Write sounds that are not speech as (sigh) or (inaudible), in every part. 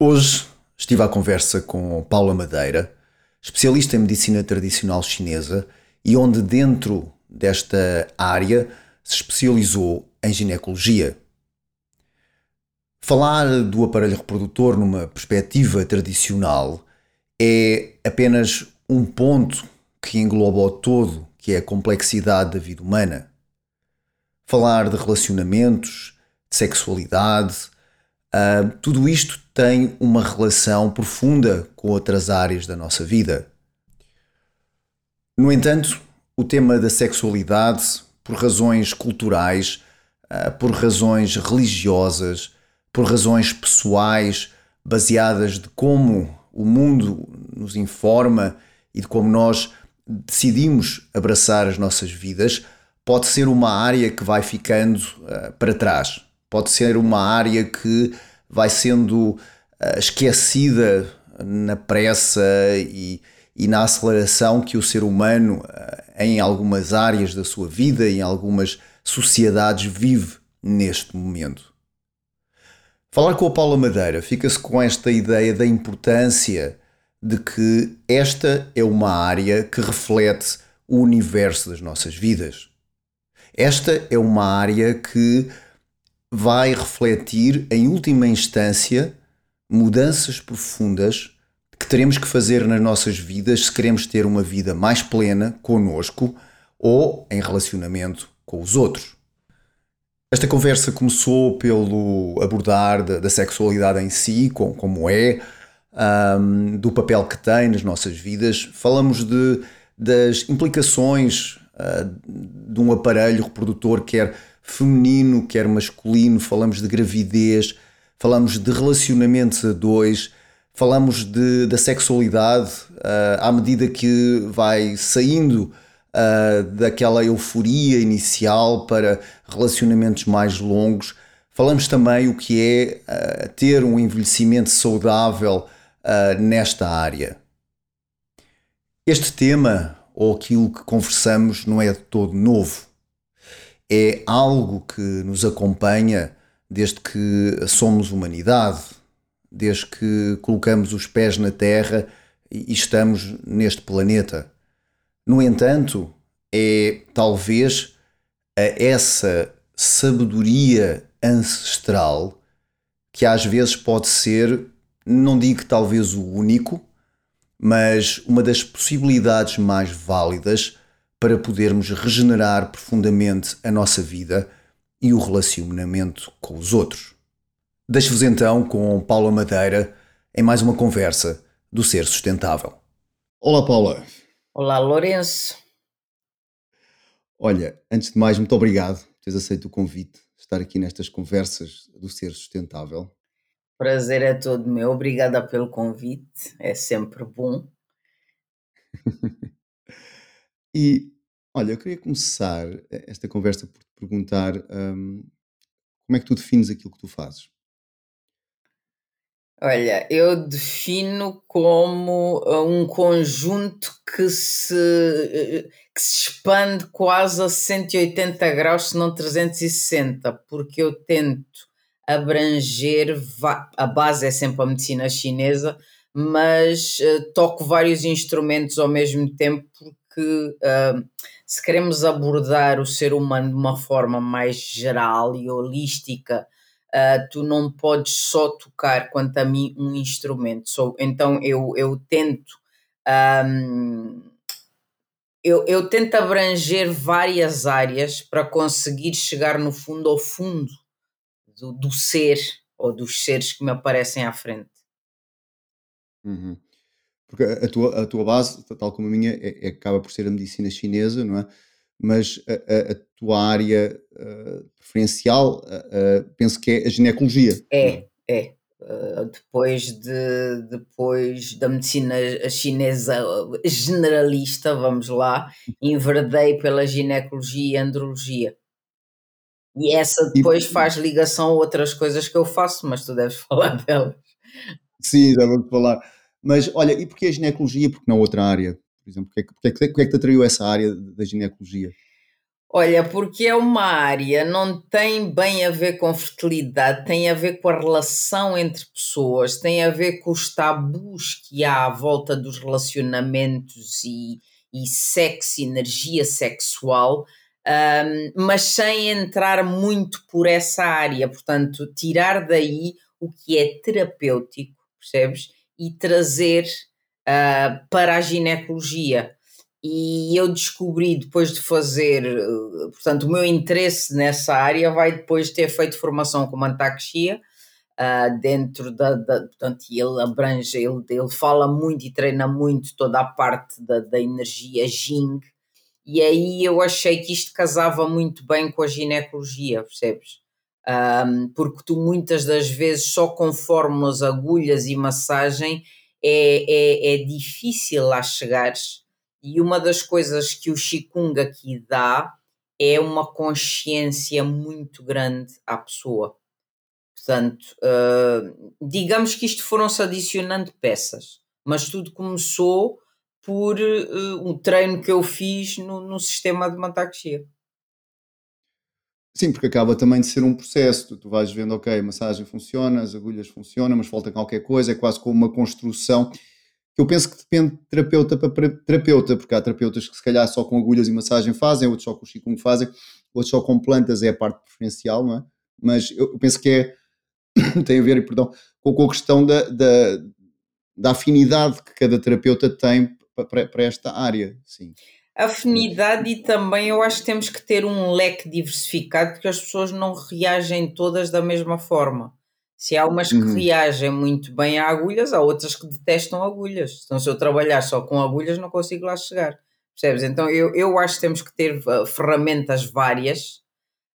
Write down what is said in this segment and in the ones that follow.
Hoje estive à conversa com Paula Madeira, especialista em medicina tradicional chinesa e onde dentro desta área se especializou em ginecologia. Falar do aparelho reprodutor numa perspectiva tradicional é apenas um ponto que engloba o todo, que é a complexidade da vida humana. Falar de relacionamentos, de sexualidade, uh, tudo isto tem uma relação profunda com outras áreas da nossa vida. No entanto, o tema da sexualidade, por razões culturais, uh, por razões religiosas, por razões pessoais, baseadas de como o mundo nos informa e de como nós decidimos abraçar as nossas vidas, pode ser uma área que vai ficando uh, para trás. Pode ser uma área que vai sendo uh, esquecida na pressa e, e, na aceleração que o ser humano, uh, em algumas áreas da sua vida, em algumas sociedades, vive neste momento. Falar com a Paula Madeira fica-se com esta ideia da importância de que esta é uma área que reflete o universo das nossas vidas. Esta é uma área que vai refletir, em última instância, mudanças profundas que teremos que fazer nas nossas vidas se queremos ter uma vida mais plena conosco ou em relacionamento com os outros. Esta conversa começou pelo abordar da, da sexualidade em si, com, como é, um, do papel que tem nas nossas vidas. Falamos de, das implicações uh, de um aparelho reprodutor, quer feminino, quer masculino. Falamos de gravidez, falamos de relacionamentos a dois, falamos de, da sexualidade uh, à medida que vai saindo uh, daquela euforia inicial para relacionamentos mais longos. Falamos também o que é uh, ter um envelhecimento saudável nesta área. Este tema, ou aquilo que conversamos, não é de todo novo. É algo que nos acompanha desde que somos humanidade, desde que colocamos os pés na Terra e estamos neste planeta. No entanto, é talvez a essa sabedoria ancestral que às vezes pode ser, não digo talvez o único, mas uma das possibilidades mais válidas para podermos regenerar profundamente a nossa vida e o relacionamento com os outros. Deixo-vos então com Paula Madeira em mais uma conversa do Ser Sustentável. Olá, Paula. Olá, Lourenço. Olha, antes de mais, muito obrigado por teres aceito o convite de estar aqui nestas conversas do Ser Sustentável. Prazer é todo meu, obrigada pelo convite, é sempre bom. (laughs) e olha, eu queria começar esta conversa por te perguntar um, como é que tu defines aquilo que tu fazes? Olha, eu defino como uh, um conjunto que se, uh, que se expande quase a 180 graus, se não 360, porque eu tento abranger, a base é sempre a medicina chinesa, mas toco vários instrumentos ao mesmo tempo, porque uh, se queremos abordar o ser humano de uma forma mais geral e holística, uh, tu não podes só tocar, quanto a mim, um instrumento. So, então eu, eu tento. Um, eu, eu tento abranger várias áreas para conseguir chegar no fundo ao fundo do, do ser ou dos seres que me aparecem à frente. Uhum. Porque a tua, a tua base, tal como a minha, é, é, acaba por ser a medicina chinesa, não é? mas a, a, tua área uh, preferencial uh, penso que é a ginecologia. É, é. Uh, depois, de, depois da medicina chinesa generalista, vamos lá, enverdei pela ginecologia e andrologia. E essa depois e, faz ligação a outras coisas que eu faço, mas tu deves (laughs) falar delas. Sim, já vamos falar. Mas olha, e porquê a ginecologia? Porque não outra área? por exemplo? Porquê, porquê, porquê é que te atraiu essa área da ginecologia? Olha, porque é uma área, não tem bem a ver com fertilidade, tem a ver com a relação entre pessoas, tem a ver com os tabus que há à volta dos relacionamentos e, e sexo, energia sexual, um, mas sem entrar muito por essa área. Portanto, tirar daí o que é terapêutico, percebes? E trazer uh, para a ginecologia e eu descobri depois de fazer, eh, portanto, o meu interesse nessa área vai depois de ter feito formação com Mantaxia, uh, dentro da, da, portanto, ele abrange, ele, ele fala muito e treina muito toda a parte da, da energia Jing, e aí eu achei que isto casava muito bem com a ginecologia, percebes? Um, porque tu muitas das vezes só com fórmulas, agulhas e massagem é, é, é difícil lá chegares e uma das coisas que o Qigong aqui dá é uma consciência muito grande à pessoa. Portanto, uh, digamos que isto foram-se adicionando peças, mas tudo começou por uh, um treino que eu fiz no, no sistema de Mantaxia. Sim, porque acaba também de ser um processo. Tu, vais vendo, ok, a massagem funciona, as agulhas funcionam, mas falta qualquer coisa, é quase como uma construção eu penso que depende de terapeuta para terapeuta, porque há terapeutas que se calhar só com agulhas e massagem fazem, outros só com Qigong fazem, outros só com plantas é a parte preferencial, não é? Mas eu penso que é, (coughs) tem a ver, perdão, com a questão da, da, da afinidade que cada terapeuta tem para, para esta área, sim. Afinidade e também eu acho que temos que ter um leque diversificado porque as pessoas não reagem todas da mesma forma. Se há umas que uhum. reagem muito bem a agulhas, há outras que detestam agulhas. Então, se eu trabalhar só com agulhas, não consigo lá chegar. Percebes? Então, eu, eu acho que temos que ter uh, ferramentas várias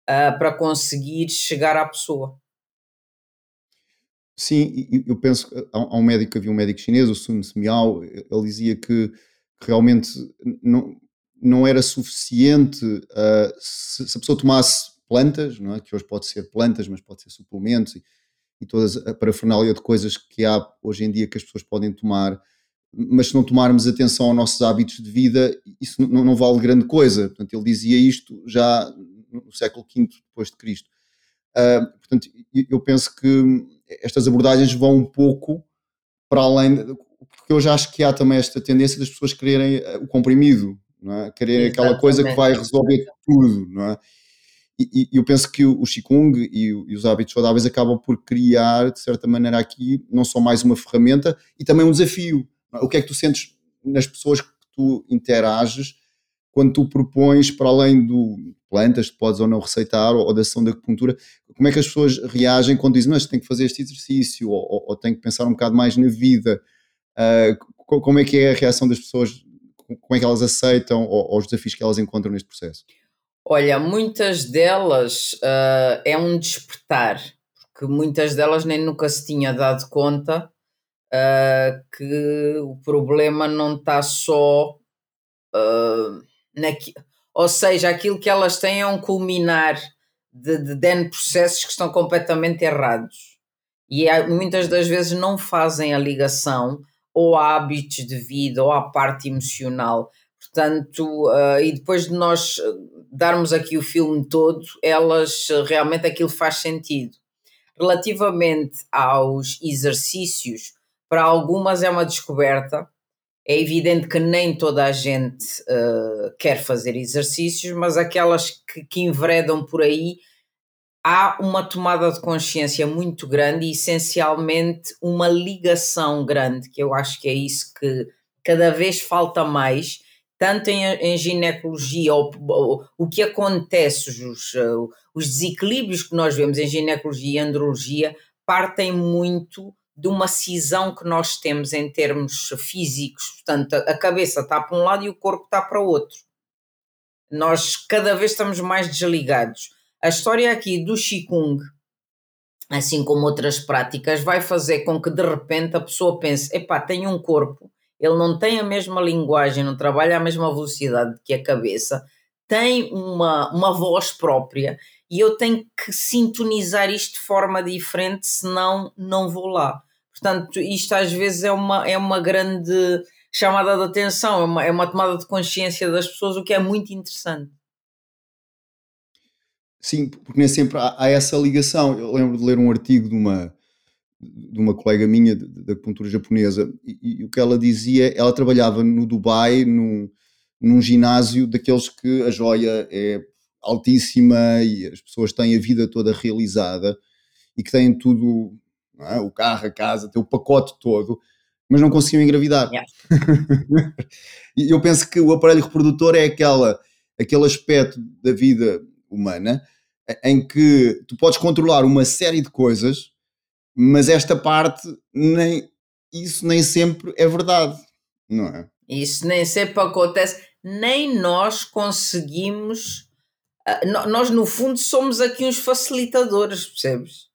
uh, para conseguir chegar à pessoa. Sim, eu penso que há um médico, havia um médico chinês, o Sun Miao, ele dizia que realmente não, não era suficiente uh, se, se, a pessoa tomasse plantas, não é? que hoje pode ser plantas, mas pode ser suplementos, e, e toda a parafernália de coisas que há hoje em dia que as pessoas podem tomar, mas se não tomarmos atenção aos nossos hábitos de vida, isso não, não vale grande coisa. Portanto, ele dizia isto já no século V depois de Cristo. Uh, portanto, eu penso que estas abordagens vão um pouco para além, de, porque eu já acho que há também esta tendência das pessoas quererem o comprimido, não é? quererem aquela coisa que vai resolver tudo, não é? E, e, eu penso que o Qigong e, e, os hábitos saudáveis acabam por criar, de certa maneira, aqui não só mais uma ferramenta e também um desafio. É? O que é que tu sentes nas pessoas que tu interages quando tu propões, para além do plantas que podes ou não receitar, ou, ou da ação da acupuntura, como é que as pessoas reagem quando dizem, mas tem que fazer este exercício, ou, ou, ou tem que pensar um bocado mais na vida? Uh, como é que é a reação das pessoas? Como é que elas aceitam ou, ou os desafios que elas encontram neste processo? Olha, muitas delas uh, é um despertar, porque muitas delas nem nunca se tinha dado conta uh, que o problema não está só uh, ou seja, aquilo que elas têm é um culminar de, de, de processos que estão completamente errados e há, muitas das vezes não fazem a ligação ou a hábitos de vida ou à parte emocional Portanto, uh, e depois de nós darmos aqui o filme todo, elas realmente aquilo faz sentido. Relativamente aos exercícios, para algumas é uma descoberta. É evidente que nem toda a gente uh, quer fazer exercícios, mas aquelas que, que enveredam por aí, há uma tomada de consciência muito grande e essencialmente uma ligação grande, que eu acho que é isso que cada vez falta mais tanto em, em ginecologia, ou, ou, o que acontece, os, os desequilíbrios que nós vemos em ginecologia e andrologia partem muito de uma cisão que nós temos em termos físicos, portanto, a cabeça está para um lado e o corpo está para o outro. Nós cada vez estamos mais desligados. A história aqui do Qigong, assim como outras práticas, vai fazer com que de repente a pessoa pense: epá, tenho um corpo ele não tem a mesma linguagem, não trabalha à mesma velocidade que a cabeça, tem uma, uma voz própria e eu tenho que sintonizar isto de forma diferente, senão não vou lá. Portanto, isto às vezes é uma, é uma grande chamada de atenção, é uma, é uma tomada de consciência das pessoas, o que é muito interessante. Sim, porque nem sempre há, há, essa ligação. Eu lembro de ler um artigo de uma, de uma colega minha da acupuntura japonesa e, e, o que ela dizia, ela trabalhava no Dubai, num, num ginásio daqueles que a joia é altíssima e as pessoas têm a vida toda realizada e que têm tudo, é? o carro, a casa, tem o pacote todo, mas não conseguiam engravidar. Yeah. (laughs) e eu penso que o aparelho reprodutor é aquela, aquele aspecto da vida humana em que tu podes controlar uma série de coisas, mas esta parte nem isso nem sempre é verdade, não é? Isso nem sempre acontece, nem nós conseguimos. Uh, nós, no fundo, somos aqui uns facilitadores, percebes?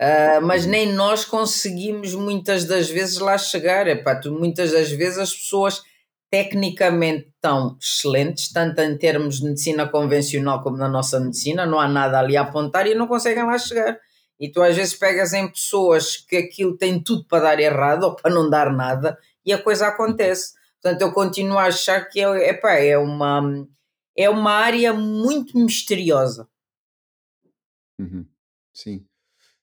Uh, mas uhum. nem nós conseguimos muitas das vezes lá chegar. Epá, tu, muitas das vezes as pessoas tecnicamente tão excelentes, tanto em termos de medicina convencional como na nossa medicina, não há nada ali a apontar e não conseguem lá chegar. E tu às vezes pegas em pessoas que aquilo tem tudo para dar errado ou para não dar nada e a coisa acontece. Portanto, eu continuo a achar que é, epá, é, uma, é uma área muito misteriosa. Uhum. Sim.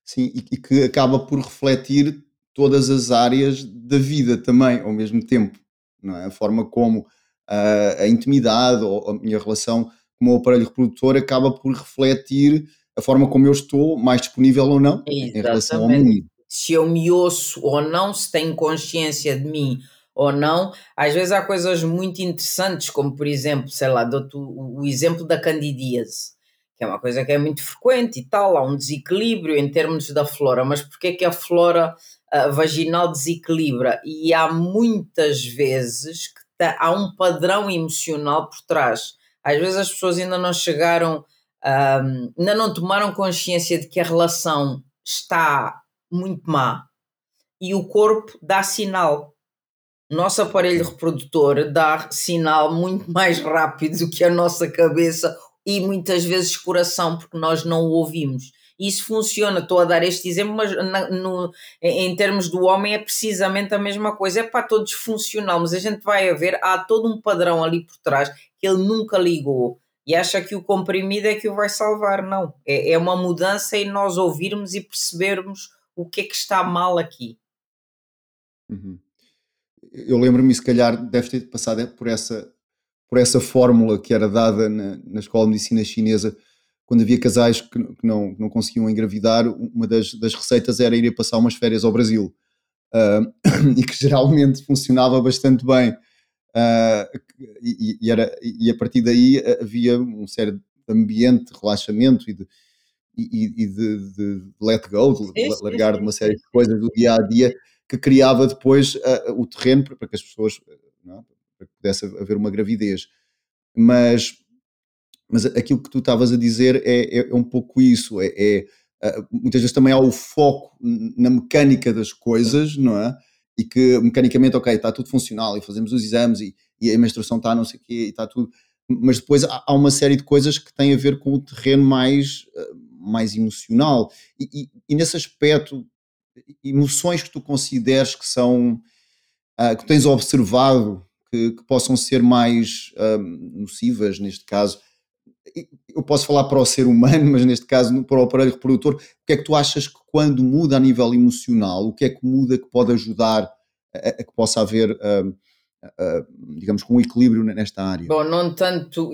Sim, e, e que acaba por refletir todas as áreas da vida também, ao mesmo tempo é? A forma como a, a intimidade ou a minha relação com o meu aparelho reprodutor acaba por refletir a forma como eu estou mais disponível ou não Exatamente. em relação ao mundo. Se eu me ouço ou não, se tenho consciência de mim ou não. Às vezes há coisas muito interessantes, como por exemplo, sei lá, dou-te o, o exemplo da candidíase, que é uma coisa que é muito frequente e tal, há um desequilíbrio em termos da flora, mas porquê que a flora vaginal desequilibra e há muitas vezes que tá, há um padrão emocional por trás. Às vezes as pessoas ainda não chegaram, ainda não tomaram consciência de que a relação está muito má e o corpo dá sinal. Nosso aparelho reprodutor dá sinal muito mais rápido do que a nossa cabeça e muitas vezes coração, porque nós não o ouvimos isso funciona. Estou a dar este exemplo, mas na, no, em termos do homem é precisamente a mesma coisa. É para todos funcional, mas a gente vai ver, há todo um padrão ali por trás que ele nunca ligou e acha que o comprimido é que o vai salvar. Não, é, é uma mudança em nós ouvirmos e percebermos o que é que está mal aqui. Uhum. Eu lembro-me, se calhar, deve ter passado por essa, por essa fórmula que era dada na, na Escola de Medicina Chinesa quando havia casais que, que não, não conseguiam engravidar, uma das, das receitas era ir passar umas férias ao Brasil. Uh, (coughs) e que geralmente funcionava bastante bem. Uh, e, e, era, e a partir daí havia um certo ambiente de relaxamento e de, e, e de, de, let go, de largar de uma série de coisas do dia a dia que criava depois uh, o terreno para, para que as pessoas não, é? para que pudesse haver uma gravidez. Mas mas aquilo que tu estavas a dizer é, é, é um pouco isso, é, é, muitas vezes também há o foco na mecânica das coisas, não é? E que mecanicamente, ok, está tudo funcional e fazemos os exames e, e a menstruação está não sei o quê e está tudo, mas depois há, há, uma série de coisas que têm a ver com o terreno mais, mais emocional e, e, e nesse aspecto, emoções que tu consideres que são, uh, que tens observado que, que possam ser mais um, nocivas neste caso, eu posso falar para o ser humano, (laughs) mas neste caso para o aparelho reprodutor, o que é que tu achas que quando muda a nível emocional, o que é que muda que pode ajudar a, a que possa haver, uh, uh, digamos, um equilíbrio nesta área? Bom, não tanto,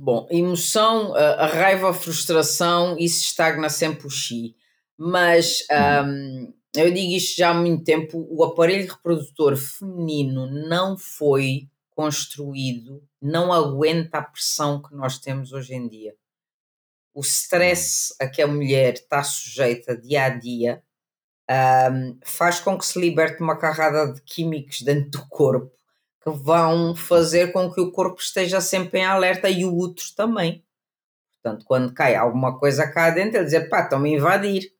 bom, emoção, a raiva, a frustração, isso estagna sempre o chi, mas um, eu digo isto já há muito tempo, o aparelho reprodutor feminino não foi construído não aguenta a pressão que nós temos hoje em dia. O stress a que a mulher está sujeita dia a dia um, faz com que se liberte uma carrada de químicos dentro do corpo que vão fazer com que o corpo esteja sempre em alerta e o útero também. Portanto, quando cai alguma coisa cá dentro, ele diz: pá, estão-me a invadir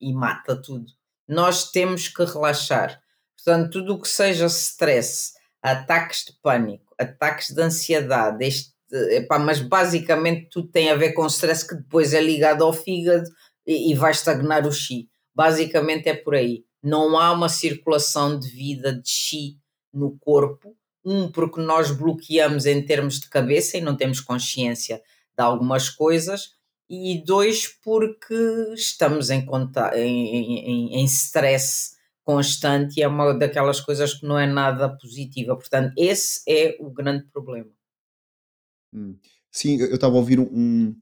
e mata tudo. Nós temos que relaxar. Portanto, tudo o que seja stress, ataques de pânico, ataques de ansiedade, este, epá, mas basicamente tudo tem a ver com stress que depois é ligado ao fígado e, e vai estagnar o chi. Basicamente é por aí. Não há uma circulação de vida de chi no corpo. Um, porque nós bloqueamos em termos de cabeça e não temos consciência de algumas coisas, e dois, porque estamos em, em, em, em stress constante e é uma daquelas coisas que não é nada positiva. Portanto, esse é o grande problema. Hum. Sim, eu estava a ouvir um,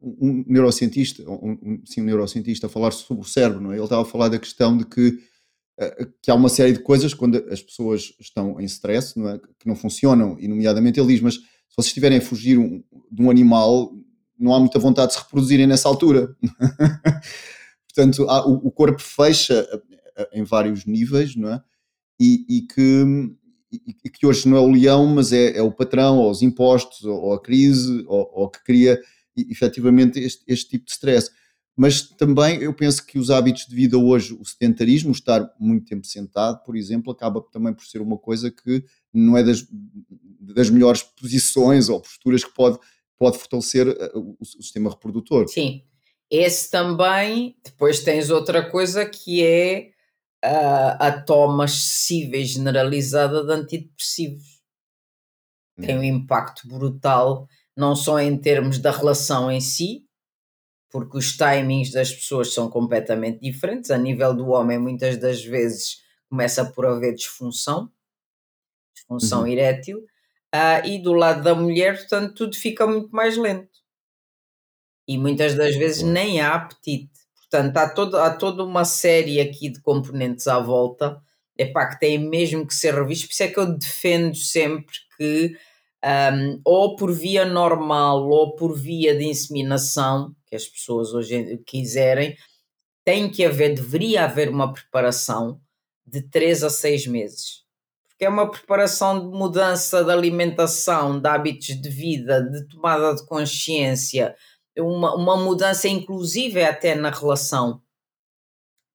um neurocientista, um, sim, um neurocientista a falar sobre o cérebro, não é? Ele estava a falar da questão de que, eh, que há uma série de coisas quando as pessoas estão em stress, não é? Que não funcionam, e nomeadamente ele diz, mas se vocês estiverem a fugir um, de um animal, não há muita vontade de se reproduzirem nessa altura. (laughs) Portanto, há, o, o, corpo fecha em vários níveis, não é? E, e que e que hoje não é o leão, mas é, é o patrão, ou os impostos, ou, ou a crise, ou, ou, que cria efetivamente este, este tipo de stress. Mas também eu penso que os hábitos de vida hoje, o sedentarismo, estar muito tempo sentado, por exemplo, acaba também por ser uma coisa que não é das, das melhores posições ou posturas que pode, pode fortalecer eh, o, o sistema reprodutor. Sim, esse também, depois tens outra coisa que é a, a toma excessiva e generalizada de antidepressivos. Tem um impacto brutal, não só em termos da relação em si, porque os timings das pessoas são completamente diferentes. A nível do homem, muitas das vezes começa por haver disfunção, disfunção uhum. erétil, uh, e do lado da mulher, portanto, tudo fica muito mais lento. E muitas das vezes nem há apetite. Portanto, há, todo, há toda uma série aqui de componentes à volta epá, que têm mesmo que ser revistos. Por isso é que eu defendo sempre que, um, ou por via normal ou por via de inseminação, que as pessoas hoje quiserem, tem que haver, deveria haver uma preparação de 3 a 6 meses. Porque é uma preparação de mudança de alimentação, de hábitos de vida, de tomada de consciência, uma, uma mudança inclusive até na relação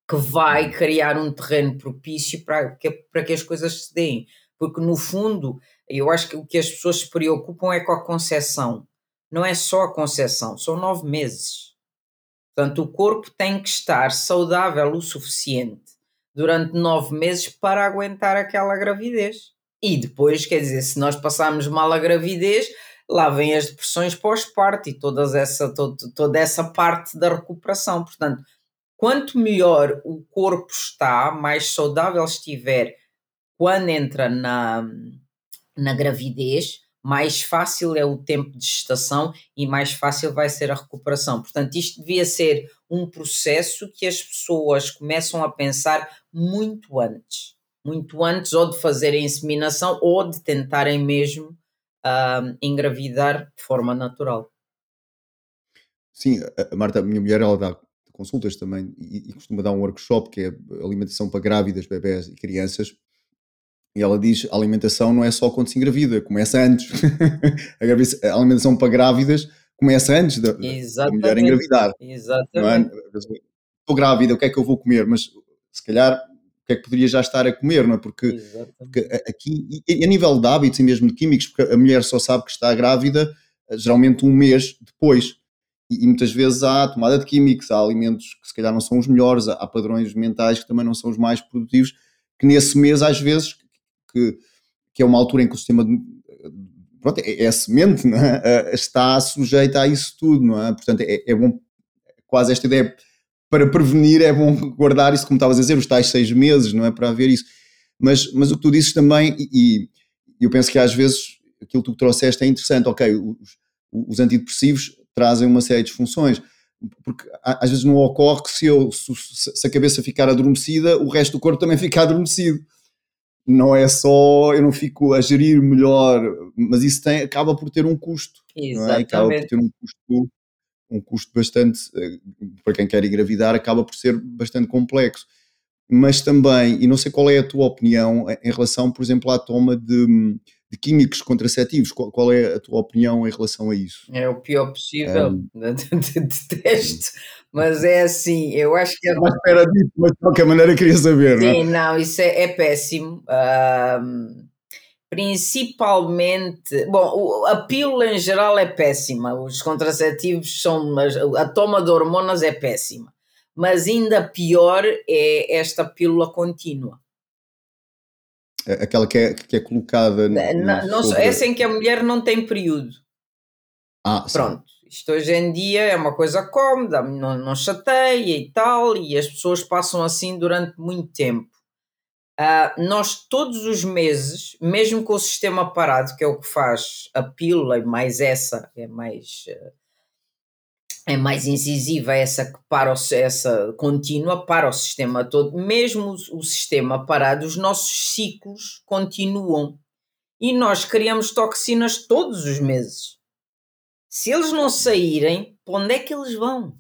que vai uhum. criar um terreno propício para que, para que as coisas se deem. Porque no fundo, eu acho que o que as pessoas se preocupam é com a concepção. Não é só a concepção, são nove meses. Portanto, o corpo tem que estar saudável o suficiente durante nove meses para aguentar aquela gravidez. E depois, quer dizer, se nós passarmos mal a gravidez, lá vem as depressões pós-parto e todas essa, todo, toda essa parte da recuperação. Portanto, quanto melhor o corpo está, mais saudável estiver quando entra na, na gravidez, mais fácil é o tempo de gestação e mais fácil vai ser a recuperação. Portanto, isto devia ser um processo que as pessoas começam a pensar muito antes. Muito antes ou de fazer a inseminação ou de tentarem mesmo a engravidar de forma natural. Sim, a Marta, a minha mulher, ela dá consultas também e, e, costuma dar um workshop que é alimentação para grávidas, bebés e crianças. E ela diz: a alimentação não é só quando se engravida, começa antes. (laughs) a, alimentação para grávidas começa antes da, da mulher engravidar. Exatamente. É? Estou grávida, o que é que eu vou comer? Mas se calhar que é que poderia já estar a comer, não é? Porque, porque aqui, e a nível de hábitos e mesmo de químicos, porque a mulher só sabe que está grávida eh, geralmente um mês depois. E, e muitas vezes há tomada de químicos, há alimentos que se calhar não são os melhores, há, há padrões mentais que também não são os mais produtivos, que nesse mês, às vezes, que, que é uma altura em que o sistema de, pronto, é, é a semente, é? (laughs) Eh, está sujeita a isso tudo, não é? Portanto, é, é bom, quase esta ideia para prevenir é bom guardar isso, como estavas a dizer, os tais seis meses, não é? Para haver isso. Mas, mas o que tu dizes também, e, e eu penso que às vezes aquilo que tu trouxeste é interessante, ok, os, os antidepressivos trazem uma série de funções, porque às vezes não ocorre que se, eu, se a cabeça ficar adormecida, o resto do corpo também fica adormecido. Não é só, eu não fico a gerir melhor, mas isso tem, acaba por ter um custo. Exatamente. É? Acaba por ter um custo um custo bastante, eh, para quem quer engravidar, acaba por ser bastante complexo. Mas também, e não sei qual é a tua opinião em relação, por exemplo, à toma de, de químicos contraceptivos, qual, qual, é a tua opinião em relação a isso? É o pior possível, um, (laughs) detesto, mas é assim, eu acho que... É... Mas espera disso, mas de qualquer maneira queria saber, Sim, não é? não, isso é, é péssimo. Um principalmente. Bom, a pílula em geral é péssima, os contraceptivos são. A toma de hormonas é péssima, mas ainda pior é esta pílula contínua. É aquela que é, que é colocada. No, não, sobre... Essa em que a mulher não tem período. Ah, Pronto. Sim. Isto hoje em dia é uma coisa cómoda, não, não chateia e tal, e as pessoas passam assim durante muito tempo. Uh, nós todos os meses, mesmo com o sistema parado, que é o que faz a pílula e mais essa, é mais uh, é mais incisiva essa que para o, essa contínua para o sistema todo, mesmo o, o sistema parado, os nossos ciclos continuam e nós criamos toxinas todos os meses. Se eles não saírem, para onde é que eles vão?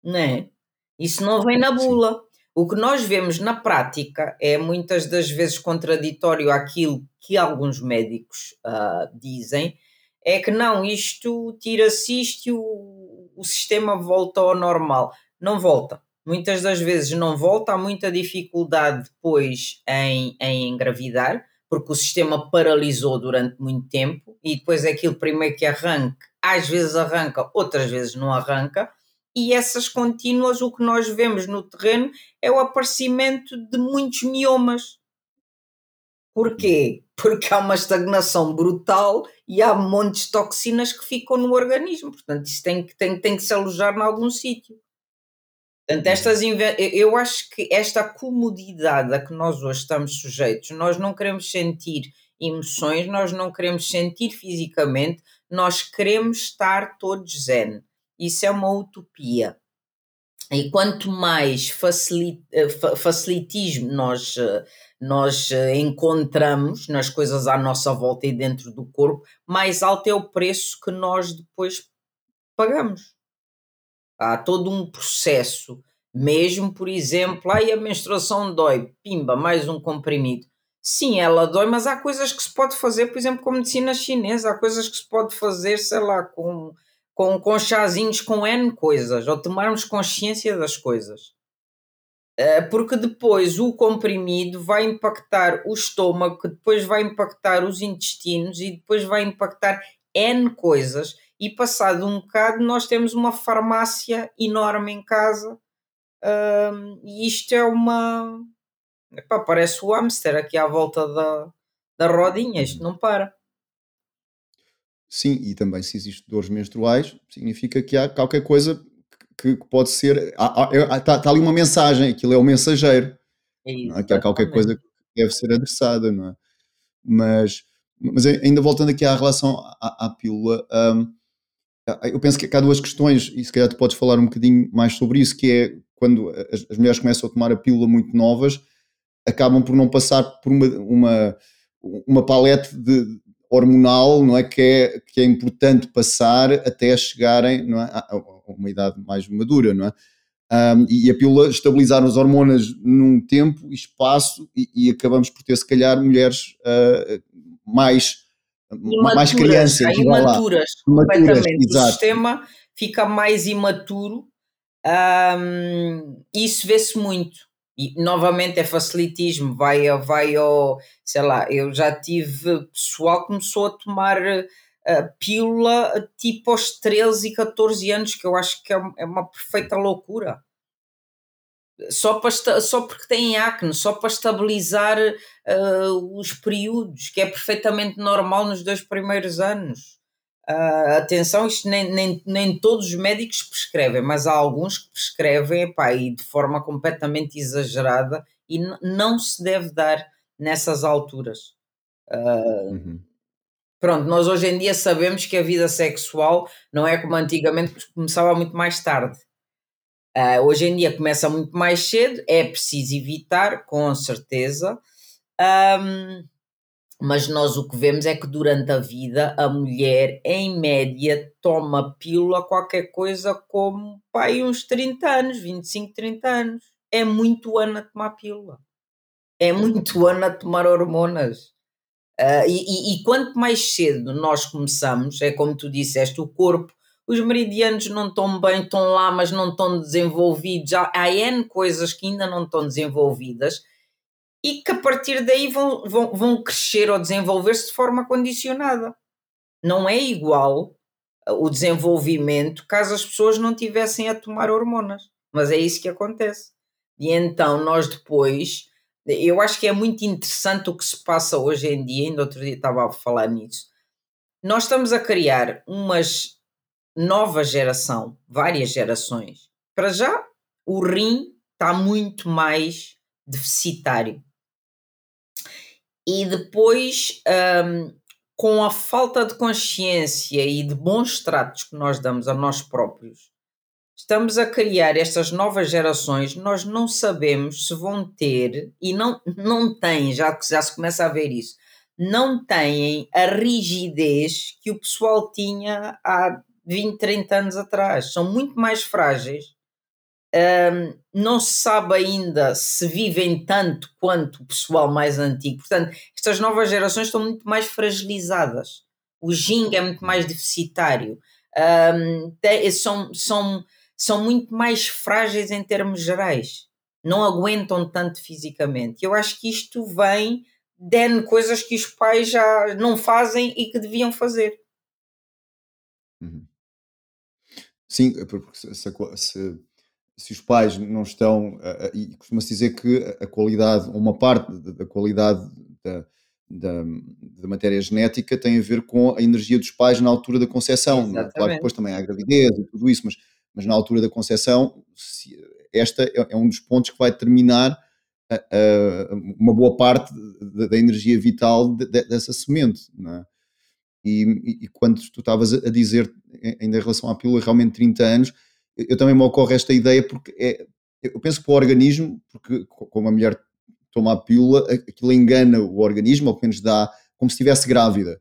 Não é? Isso não vem na bula. O que nós vemos na prática é muitas das vezes contraditório àquilo que alguns médicos uh, dizem, é que não, isto tira-se isto e o, o sistema volta ao normal. Não volta. Muitas das vezes não volta, há muita dificuldade depois em, em engravidar, porque o sistema paralisou durante muito tempo e depois aquilo primeiro que arranca, às vezes arranca, outras vezes não arranca. E essas contínuas, o que nós vemos no terreno é o aparecimento de muitos miomas. Porquê? Porque há uma estagnação brutal e há montes de toxinas que ficam no organismo. Portanto, isso tem que, tem, tem que se alojar em algum sítio. Portanto, uhum. estas, eu acho que esta comodidade a que nós hoje estamos sujeitos, nós não queremos sentir emoções, nós não queremos sentir fisicamente, nós queremos estar todos zen. Isso é uma utopia. E quanto mais eh, facilitismo nós, eh, nós eh, encontramos nas coisas à nossa volta e dentro do corpo, mais alto é o preço que nós depois pagamos. Há todo um processo, mesmo, por exemplo, aí a menstruação dói, pimba, mais um comprimido. Sim, ela dói, mas há coisas que se pode fazer, por exemplo, com medicina chinesa, há coisas que se pode fazer, sei lá, com, com, com chazinhos, com N coisas, ou tomarmos consciência das coisas. Eh, porque depois o comprimido vai impactar o estômago, que depois vai impactar os intestinos e depois vai impactar N coisas e passado um bocado nós temos uma farmácia enorme em casa um, e isto é uma Epá, parece o hamster aqui à volta da, da rodinha, isto não para. Sim, e também se existem dores menstruais, significa que há qualquer coisa que, que pode ser. Está tá ali uma mensagem, aquilo é o mensageiro. É não é? Que há qualquer coisa que deve ser adressada, não é? Mas, mas ainda voltando aqui à relação à, à pílula, um, eu penso que há duas questões, e se calhar tu podes falar um bocadinho mais sobre isso, que é quando as, as mulheres começam a tomar a pílula muito novas, acabam por não passar por uma, uma, uma palete de, hormonal, não é que, é que é importante passar até chegarem não é, a, uma idade mais madura, não é? Um, e a pílula estabilizar as hormonas num tempo e espaço e, e acabamos por ter se calhar mulheres uh, mais imaturas, mais crianças, imaturas, completamente. Exato. O sistema fica mais imaturo. Um, isso vê-se muito. E novamente é facilitismo, vai, vai ao, sei lá, eu já tive pessoal que começou a tomar a pílula tipo aos 13 e 14 anos, que eu acho que é, é uma perfeita loucura. Só, para, só porque têm acne, só para estabilizar uh, os períodos, que é perfeitamente normal nos dois primeiros anos. Uh, atenção, isto nem, nem, nem todos os médicos prescrevem, mas há alguns que prescrevem epá, e de forma completamente exagerada e não se deve dar nessas alturas. Uh, uhum. Pronto, nós hoje em dia sabemos que a vida sexual não é como antigamente, que começava muito mais tarde. Uh, hoje em dia começa muito mais cedo, é preciso evitar, com certeza. Um, mas nós o que vemos é que durante a vida a mulher, em média, toma pílula qualquer coisa como pai, uns 30 anos, 25, 30 anos. É muito ano a tomar pílula. É muito (laughs) ano a tomar hormonas. Uh, e, e, e, quanto mais cedo nós começamos, é como tu disseste, o corpo, os meridianos não estão bem, estão lá, mas não estão desenvolvidos. Há, há N coisas que ainda não estão desenvolvidas e que a partir daí vão, vão, vão crescer ou desenvolver-se de forma condicionada. Não é igual o desenvolvimento caso as pessoas não tivessem a tomar hormonas. Mas é isso que acontece. E então nós depois eu acho que é muito interessante o que se passa hoje em dia, ainda outro dia estava a falar nisso. Nós estamos a criar umas nova geração, várias gerações, para já o rim está muito mais deficitário. E depois, um, com a falta de consciência e de bons tratos que nós damos a nós próprios, estamos a criar estas novas gerações, nós não sabemos se vão ter, e não, não têm, já, já se começa a ver isso, não têm a rigidez que o pessoal tinha há 20, 30 anos atrás. São muito mais frágeis. Um, não se sabe ainda se vivem tanto quanto o pessoal mais antigo. Portanto, estas novas gerações estão muito mais fragilizadas. O Jing é muito mais deficitário. Um, tem, são, são, são muito mais frágeis em termos gerais. Não aguentam tanto fisicamente. Eu acho que isto vem de coisas que os pais já não fazem e que deviam fazer. Uhum. Sim, é se, se, se, os pais não estão, e costuma-se dizer que a qualidade, uma parte da qualidade da, da, da, matéria genética tem a ver com a energia dos pais na altura da concepção. É? Claro que depois também há a gravidez e tudo isso, mas, mas na altura da concepção, esta é, é um dos pontos que vai determinar uma boa parte da, energia vital dessa semente. É? E, e, quando tu estavas a dizer, ainda em relação à pílula, realmente 30 anos, eu também me ocorre esta ideia porque é, eu penso que para o organismo, porque como a mulher toma a pílula, aquilo engana o organismo, ou pelo menos dá como se estivesse grávida.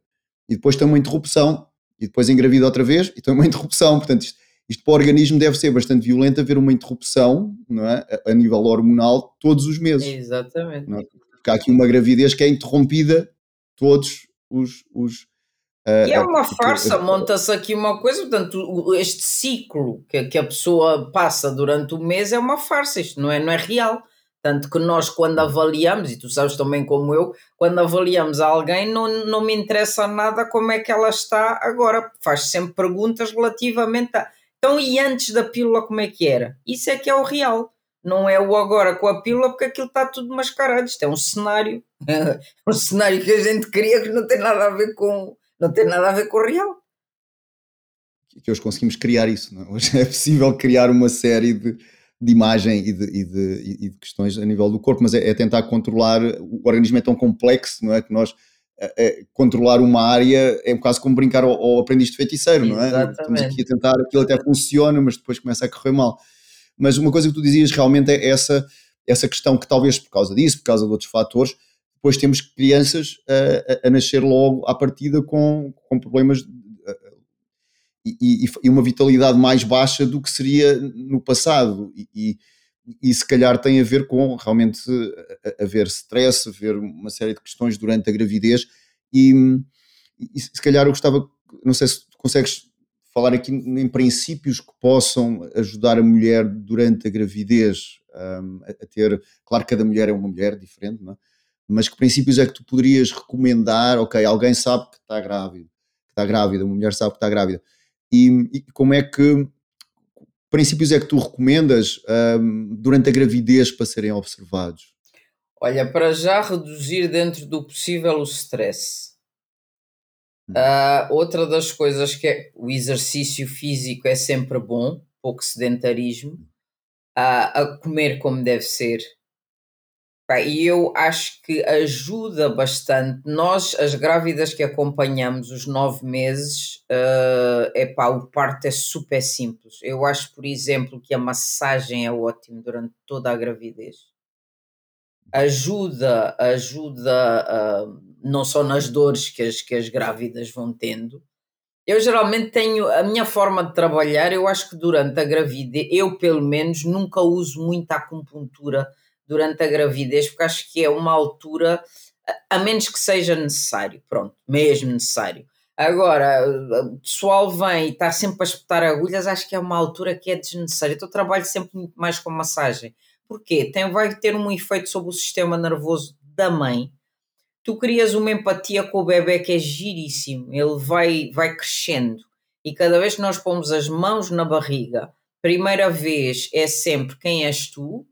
E depois tem uma interrupção, e depois engravida outra vez, e tem uma (laughs) interrupção. Portanto, isto, isto para o organismo deve ser bastante violento haver uma interrupção não é, a, a nível hormonal todos os meses. Exatamente. É? Porque há aqui uma gravidez que é interrompida todos os, os Uh, e é uma farsa, monta-se aqui uma coisa, portanto, este ciclo que, que a pessoa passa durante o mês é uma farsa, isto não é, não é real. Tanto que nós, quando avaliamos, e tu sabes também como eu, quando avaliamos alguém, não, não me interessa nada como é que ela está agora. Faz sempre perguntas relativamente a. Então, e antes da pílula, como é que era? Isso é que é o real. Não é o agora com a pílula, porque aquilo está tudo mascarado. Isto é um cenário. (laughs) um cenário que a gente cria que não tem nada a ver com, não tem nada a ver com o real. Que hoje conseguimos criar isso, não? É? Hoje é possível criar uma série de, de imagem e de, e, de, e de, questões a nível do corpo, mas é, é, tentar controlar. O organismo é tão complexo, não é? Que nós é, é, controlar uma área é quase como brincar ao, ao aprendiz de feiticeiro, não é? Exatamente. Estamos aqui a tentar, aquilo até funciona, mas depois começa a correr mal. Mas uma coisa que tu dizias realmente é essa, essa questão que talvez por causa disso, por causa de outros fatores, depois temos crianças a, a, a nascer logo à partida com, com problemas e, e, e, uma vitalidade mais baixa do que seria no passado. E, e, se calhar tem a ver com realmente haver stress, haver uma série de questões durante a gravidez. E, se calhar eu gostava, não sei se consegues falar aqui em princípios que possam ajudar a mulher durante a gravidez um, a, a, ter. Claro que cada mulher é uma mulher diferente, não é? Mas que princípios é que tu poderias recomendar? Ok, alguém sabe que está grávida, que está grávida, uma mulher sabe que está grávida, e, e como é que princípios é que tu recomendas um, durante a gravidez para serem observados? Olha, para já reduzir dentro do possível o stress. Uh, outra das coisas que é o exercício físico é sempre bom, pouco sedentarismo, uh, a comer como deve ser, e eu acho que ajuda bastante. Nós, as grávidas que acompanhamos os nove meses, uh, epá, o parto é super simples. Eu acho, por exemplo, que a massagem é ótima durante toda a gravidez. Ajuda, ajuda uh, não só nas dores que as, que as grávidas vão tendo. Eu geralmente tenho a minha forma de trabalhar. Eu acho que durante a gravidez, eu pelo menos nunca uso muita acupuntura durante a gravidez, porque acho que é uma altura, a menos que seja necessário, pronto, mesmo necessário. Agora, o pessoal vem e está sempre a espetar agulhas, acho que é uma altura que é desnecessária. Então, eu trabalho sempre muito mais com massagem. Porquê? Tem, vai ter um efeito sobre o sistema nervoso da mãe. Tu crias uma empatia com o bebê que é giríssimo, ele vai, vai crescendo. E cada vez que nós pomos as mãos na barriga, primeira vez é sempre quem és tu,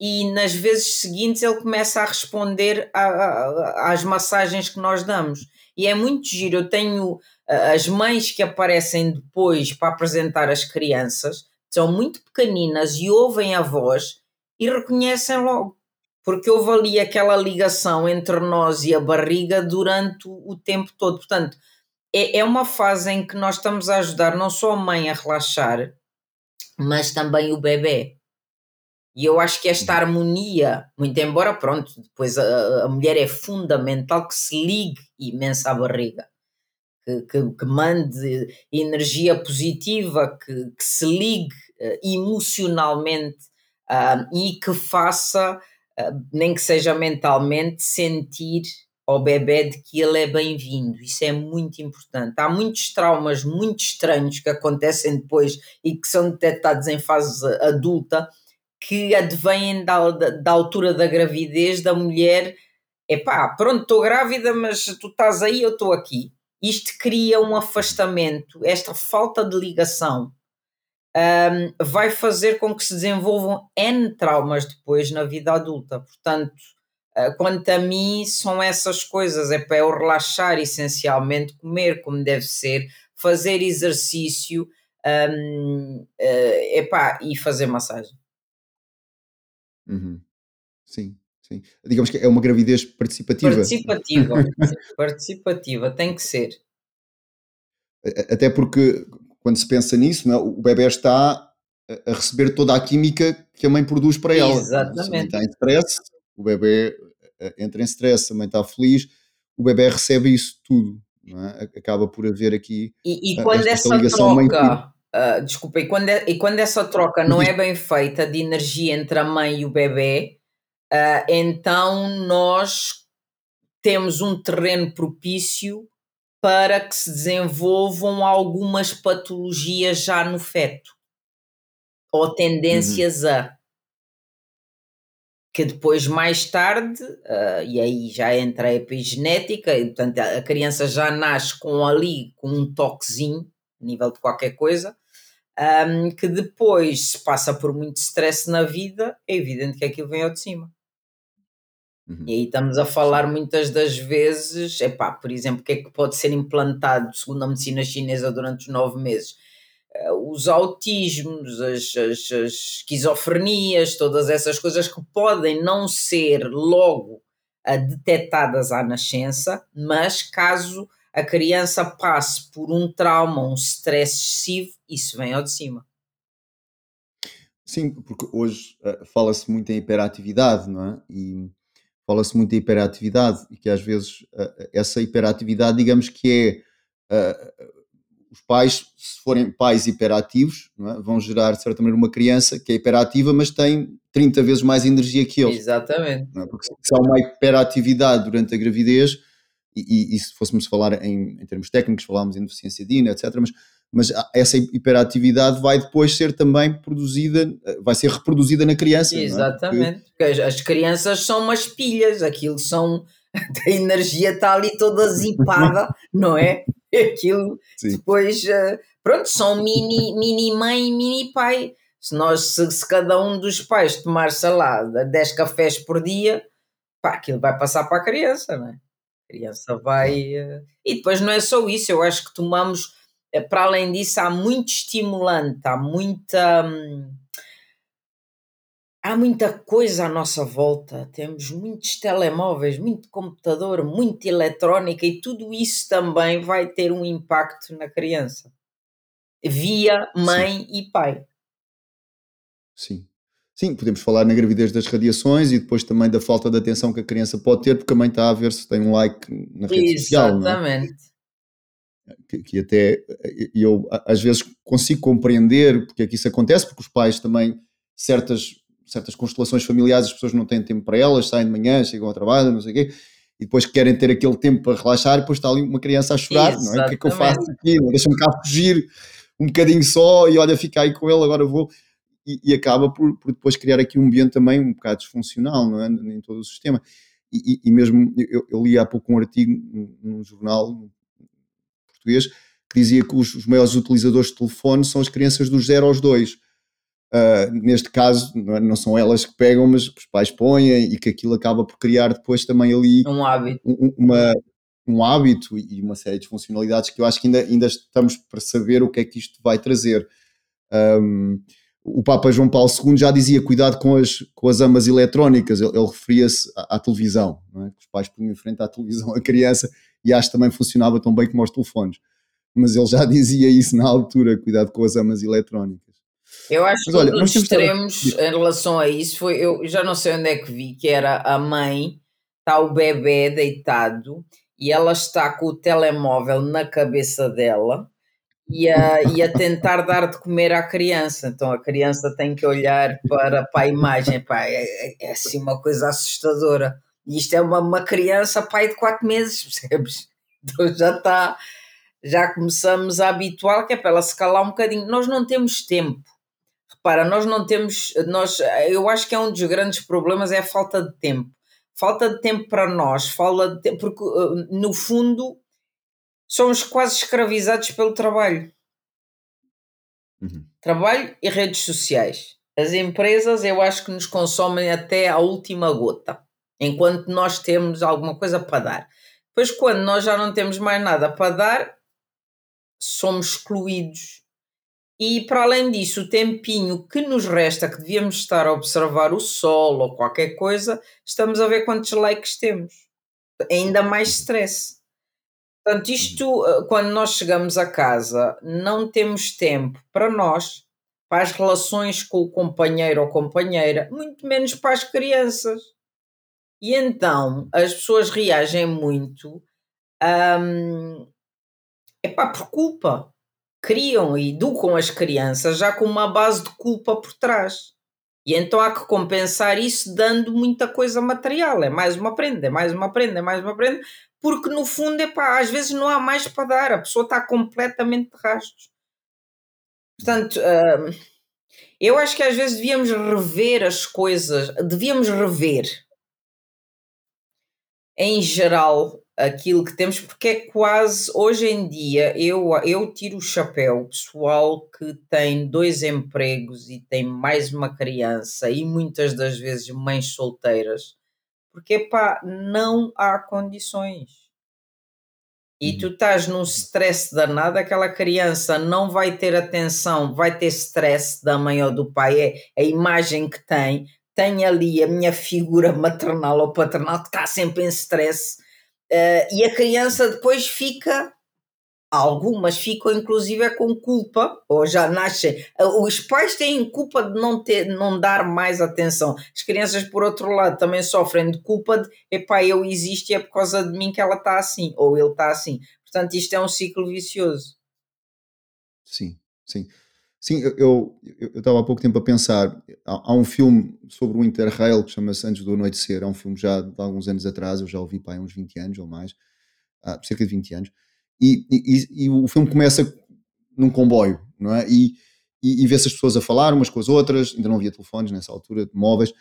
e nas vezes seguintes ele começa a responder a, a, às massagens que nós damos. E é muito giro. Eu tenho as mães que aparecem depois para apresentar as crianças, são muito pequeninas e ouvem a voz e reconhecem logo. Porque houve ali aquela ligação entre nós e a barriga durante o tempo todo. Portanto, é, é uma fase em que nós estamos a ajudar não só a mãe a relaxar, mas também o bebê. E eu acho que esta harmonia, muito embora, pronto, depois a, a mulher é fundamental que se ligue imenso à barriga, que, que, que mande energia positiva, que, que se ligue uh, emocionalmente uh, e que faça, uh, nem que seja mentalmente, sentir ao bebê de que ele é bem-vindo. Isso é muito importante. Há muitos traumas muito estranhos que acontecem depois e que são detectados em fase adulta que advêm da, da, altura da gravidez da mulher. Epá, pronto, estou grávida, mas tu estás aí, eu estou aqui. Isto cria um afastamento, esta falta de ligação um, vai fazer com que se desenvolvam N traumas depois na vida adulta. Portanto, uh, quanto a mim, são essas coisas: é para eu relaxar essencialmente, comer como deve ser, fazer exercício um, uh, epá, e fazer massagem. Uhum. Sim, sim. Digamos que é uma gravidez participativa. Participativa, (laughs) participativa, tem que ser. Até porque quando se pensa nisso, é? o bebê está a receber toda a química que a mãe produz para ela. Exatamente. A mãe está em stress, o bebê entra em stress, a mãe está feliz, o bebê recebe isso tudo. É? Acaba por haver aqui. E, e quando essa troca Uh, desculpa, e quando, é, e quando essa troca não é bem feita de energia entre a mãe e o bebê, uh, então nós temos um terreno propício para que se desenvolvam algumas patologias já no feto. Ou tendências uhum. a. Que depois mais tarde, uh, e aí já entra a epigenética, e, portanto a criança já nasce com ali com um toquezinho, nível de qualquer coisa, um, que depois se passa por muito stress na vida, é evidente que aquilo vem ao de cima. Uhum. E aí estamos a falar muitas das vezes, epá, por exemplo, o que é que pode ser implantado segundo a medicina chinesa durante os nove meses? Uh, os autismos, as, as, as, esquizofrenias, todas essas coisas que podem não ser logo uh, detectadas à nascença, mas caso a criança passe por um trauma, um stress excessivo, isso vem ao de cima. Sim, porque hoje uh, fala-se muito em hiperatividade, não é? E fala-se muito em hiperatividade e que às vezes uh, essa hiperatividade, digamos que é uh, os pais, se forem pais hiperativos, é? vão gerar de certa maneira uma criança que é hiperativa, mas tem 30 vezes mais energia que eles. Exatamente. É? Porque se há uma hiperatividade durante a gravidez, e, e, e se fôssemos falar em, em, termos técnicos, falámos em deficiência DINA, etc., mas, mas essa hiperatividade vai depois ser também produzida, vai ser reproduzida na criança. É? Exatamente, é? porque as crianças são umas pilhas, aquilo são, (laughs) a energia está ali toda zipada, (laughs) não é? Aquilo Sim. depois, eh, pronto, são mini, mini mãe e mini pai. Se, nós, se, se cada um dos pais tomar, sei lá, 10 cafés por dia, pá, aquilo vai passar para a criança, não é? A criança vai. Eh, e depois não é só isso, eu acho que tomamos, eh, para além disso, há muito estimulante, há muita. Hum, há muita coisa à nossa volta, temos muitos telemóveis, muito computador, muita eletrónica e tudo isso também vai ter um impacto na criança, via mãe Sim. e pai. Sim. Sim, podemos falar na gravidez das radiações e depois também da falta de atenção que a criança pode ter, porque a mãe está a ver se tem um like na rede Exatamente. social. Exatamente. É? Que, que, até eu às vezes consigo compreender porque é que isso acontece, porque os pais também, certas, certas constelações familiares, as pessoas não têm tempo para elas, saem de manhã, chegam ao trabalho, não sei o quê, e depois querem ter aquele tempo para relaxar, e depois está ali uma criança a chorar, Exatamente. não é? O que é que eu faço aqui? Deixa-me cá fugir um bocadinho só e olha, fica aí com ele, agora vou e, e acaba por, por, depois criar aqui um ambiente também um bocado disfuncional, não é? Em todo o sistema. E, e mesmo, eu, eu, li há pouco um artigo num, jornal português que dizia que os, os, maiores utilizadores de telefone são as crianças dos 0 aos 2. uh, neste caso, não, é, não, são elas que pegam, mas os pais põem e que aquilo acaba por criar depois também ali um hábito, um, uma, um hábito e uma série de funcionalidades que eu acho que ainda, ainda estamos para saber o que é que isto vai trazer. Um, o Papa João Paulo II já dizia cuidado com as, com as amas eletrónicas, ele, ele referia-se à, à, televisão, é? os pais punham em frente à televisão a criança e acho que também funcionava tão bem como os telefones. Mas ele já (laughs) dizia isso na altura, cuidado com as amas eletrónicas. Eu acho Mas, que olha, um dos extremos em relação a isso foi, eu já não sei onde é que vi, que era a mãe, está o bebê deitado e ela está com o telemóvel na cabeça dela e a, e a tentar dar de comer à criança. Então a criança tem que olhar para, para a imagem, pá, é, é, é assim uma coisa assustadora. E isto é uma, uma criança, pai de 4 meses, (laughs) percebes? Então já está, já começamos a habituar que é para ela se calar um bocadinho. Nós não temos tempo. Repara, nós não temos, nós, eu acho que é um dos grandes problemas é a falta de tempo. Falta de tempo para nós, falta de tempo, porque uh, no fundo somos quase escravizados pelo trabalho. Uhum. Trabalho e redes sociais. As empresas, eu acho que nos consomem até a última gota, enquanto nós temos alguma coisa para dar. Depois, quando nós já não temos mais nada para dar, somos excluídos. E para além disso, o tempinho que nos resta, que devíamos estar a observar o sol ou qualquer coisa, estamos a ver quantos likes temos. Ainda mais stress. Portanto, isto, eh, quando nós chegamos a casa, não temos tempo para nós, para as relações com o companheiro ou companheira, muito menos para as crianças. E então as pessoas reagem muito um, epá, por culpa. Criam e educam as crianças já com uma base de culpa por trás. E então há que compensar isso dando muita coisa material. É mais uma prenda, é mais uma prenda, é mais uma prenda, porque no fundo, epá, às vezes não há mais para dar, a pessoa está completamente de rastros. Portanto, uh, eu acho que às vezes devíamos rever as coisas, devíamos rever em geral aquilo que temos, porque é quase hoje em dia eu, eu tiro o chapéu, pessoal que tem dois empregos e tem mais uma criança e muitas das vezes mães solteiras porque pá, não há condições. E uhum. tu estás num stress danado, aquela criança não vai ter atenção, vai ter stress da mãe ou do pai, é a imagem que tem, tem ali a minha figura maternal ou paternal que está sempre em stress, uh, e a criança depois fica Algumas ficam inclusive é com culpa, ou já nascem. Os pais têm culpa de não, ter, não dar mais atenção. As crianças, por outro lado, também sofrem de culpa de epá, eu existo e é por causa de mim que ela está assim, ou ele está assim. Portanto, isto é um ciclo vicioso. Sim, sim. Sim, eu estava há pouco tempo a pensar. Há, há, um filme sobre o Interrail que chama-se Antes do Anoitecer. É um filme já de alguns anos atrás, eu já ouvi para há uns 20 anos ou mais, há cerca de 20 anos e, e, e, o filme começa num comboio, não é? E, e, e vê-se as pessoas a falar umas com as outras, ainda não havia telefones nessa altura, móveis,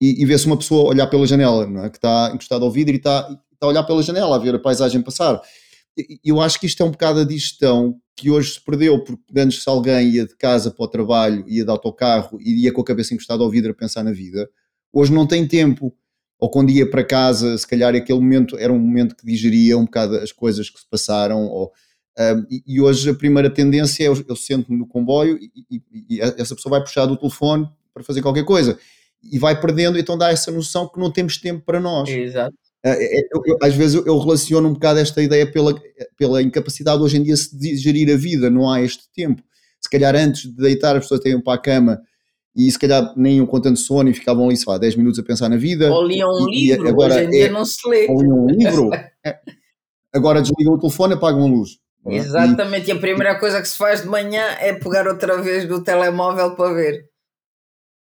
e, e vê-se uma pessoa olhar pela janela, não é? Que está encostada ao vidro e está, está a olhar pela janela, a ver a paisagem passar. Eu acho que isto é um bocado a digestão que hoje se perdeu, porque antes se alguém ia de casa para o trabalho, ia de autocarro e ia com a cabeça encostada ao vidro a pensar na vida, hoje não tem tempo ou quando ia para casa, se calhar aquele momento era um momento que digeria um bocado as coisas que se passaram, ou, um, e, e, hoje a primeira tendência é eu, eu sento-me no comboio e, e, e, essa pessoa vai puxar do telefone para fazer qualquer coisa e vai perdendo, então dá essa noção que não temos tempo para nós. Exato. É, é, eu, eu, às vezes eu, relaciono um bocado esta ideia pela, pela incapacidade hoje em dia de digerir a vida, não há este tempo. Se calhar antes de deitar as pessoas têm para a cama e se calhar nem iam com tanto sono e ficavam ali, sei lá, 10 minutos a pensar na vida. Ou liam um e, livro, agora hoje em dia é, não se lê. Ou liam um livro. (laughs) é. Agora desligam o telefone e apagam a luz. Exatamente, e, e a primeira coisa que se faz de manhã é pegar outra vez do telemóvel para ver.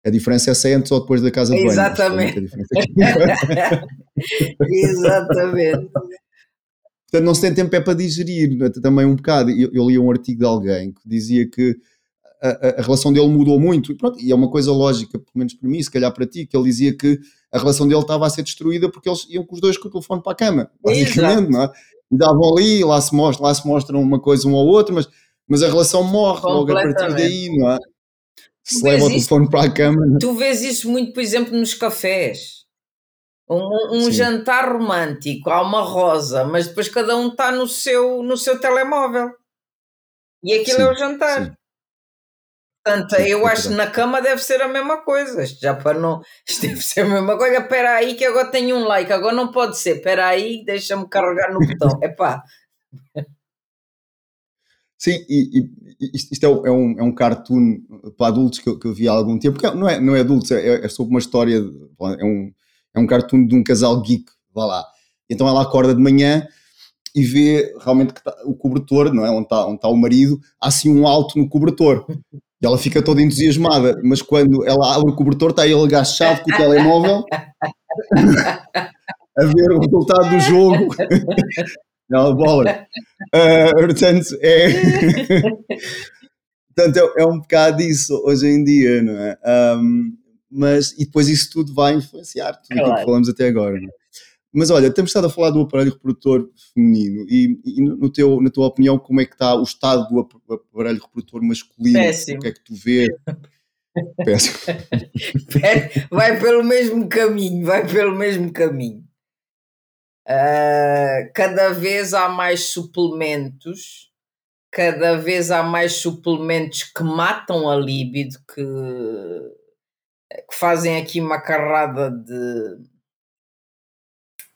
A diferença é se é antes ou depois da casa de banho. Exatamente. (laughs) (laughs) Exatamente. Portanto, não se tem tempo é para digerir é? também um bocado. Eu, eu li um artigo de alguém que dizia que a, a, relação dele mudou muito. E, pronto, e é uma coisa lógica, pelo menos para mim, se calhar para ti, que ele dizia que a relação dele estava a ser destruída porque eles iam com os dois com o telefone para a cama, basicamente, Exato. não é? E davam ali, lá se, mostra, lá se mostram uma coisa um ao outro, mas, mas a relação morre logo a partir daí, não é? se leva o telefone para a cama. Tu vês isso muito, por exemplo, nos cafés. Um, um jantar romântico, há uma rosa, mas depois cada um está no seu, no seu telemóvel. E aquilo sim, é o jantar. Sim. Portanto, sim, eu acho que na cama deve ser a mesma coisa. Já para não. (laughs) Isto deve ser a mesma coisa. Espera aí que agora tenho um like. Agora não pode ser. Espera aí, deixa-me carregar no botão. (laughs) Epá. Sim, e, e isto é, é, um, é um cartoon para adultos que eu, que eu vi há algum tempo. Porque não é, não é adultos, é, é sobre uma história. É um, é um cartoon de um casal geek. Vá lá. Então ela acorda de manhã e vê realmente que tá, o cobertor, não é? Onde está, está o marido, há assim um alto no cobertor. E ela fica toda entusiasmada, mas quando ela abre o cobertor, está ele agachado com o telemóvel (laughs) a ver o resultado do jogo. (laughs) Ela bola. Uh, portanto, é. (laughs) portanto, é, é, um bocado isso hoje em dia, não é? Um, mas, e depois isso tudo vai influenciar tudo claro. que falamos até agora. Não é? Mas olha, temos estado a falar do aparelho reprodutor feminino e, e no teu, na tua opinião, como é que está o estado do aparelho reprodutor masculino? Péssimo. O que é que tu vês? (laughs) Péssimo. vai pelo mesmo caminho, vai pelo mesmo caminho. Uh, cada vez há mais suplementos, cada vez há mais suplementos que matam a libido, que, que fazem aqui uma carrada de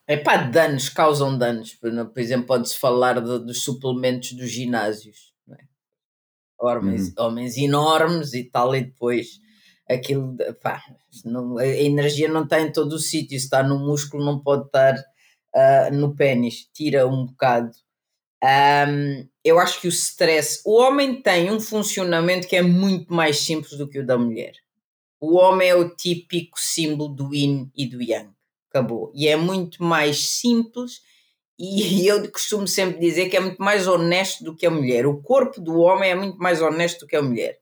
Epá, danos, causam danos. Por exemplo, pode-se falar de, dos suplementos dos ginásios. É? Homens, uhum. homens enormes e tal, e depois aquilo, pá, não, a energia não está em todo o sítio, se está no músculo não pode estar uh, no pênis, tira um bocado. Um, eu acho que o stress, o homem tem um funcionamento que é muito mais simples do que o da mulher. O homem é o típico símbolo do yin e do yang acabou. E é muito mais simples e (laughs) eu costumo sempre dizer que é muito mais honesto do que a mulher. O corpo do homem é muito mais honesto do que a mulher.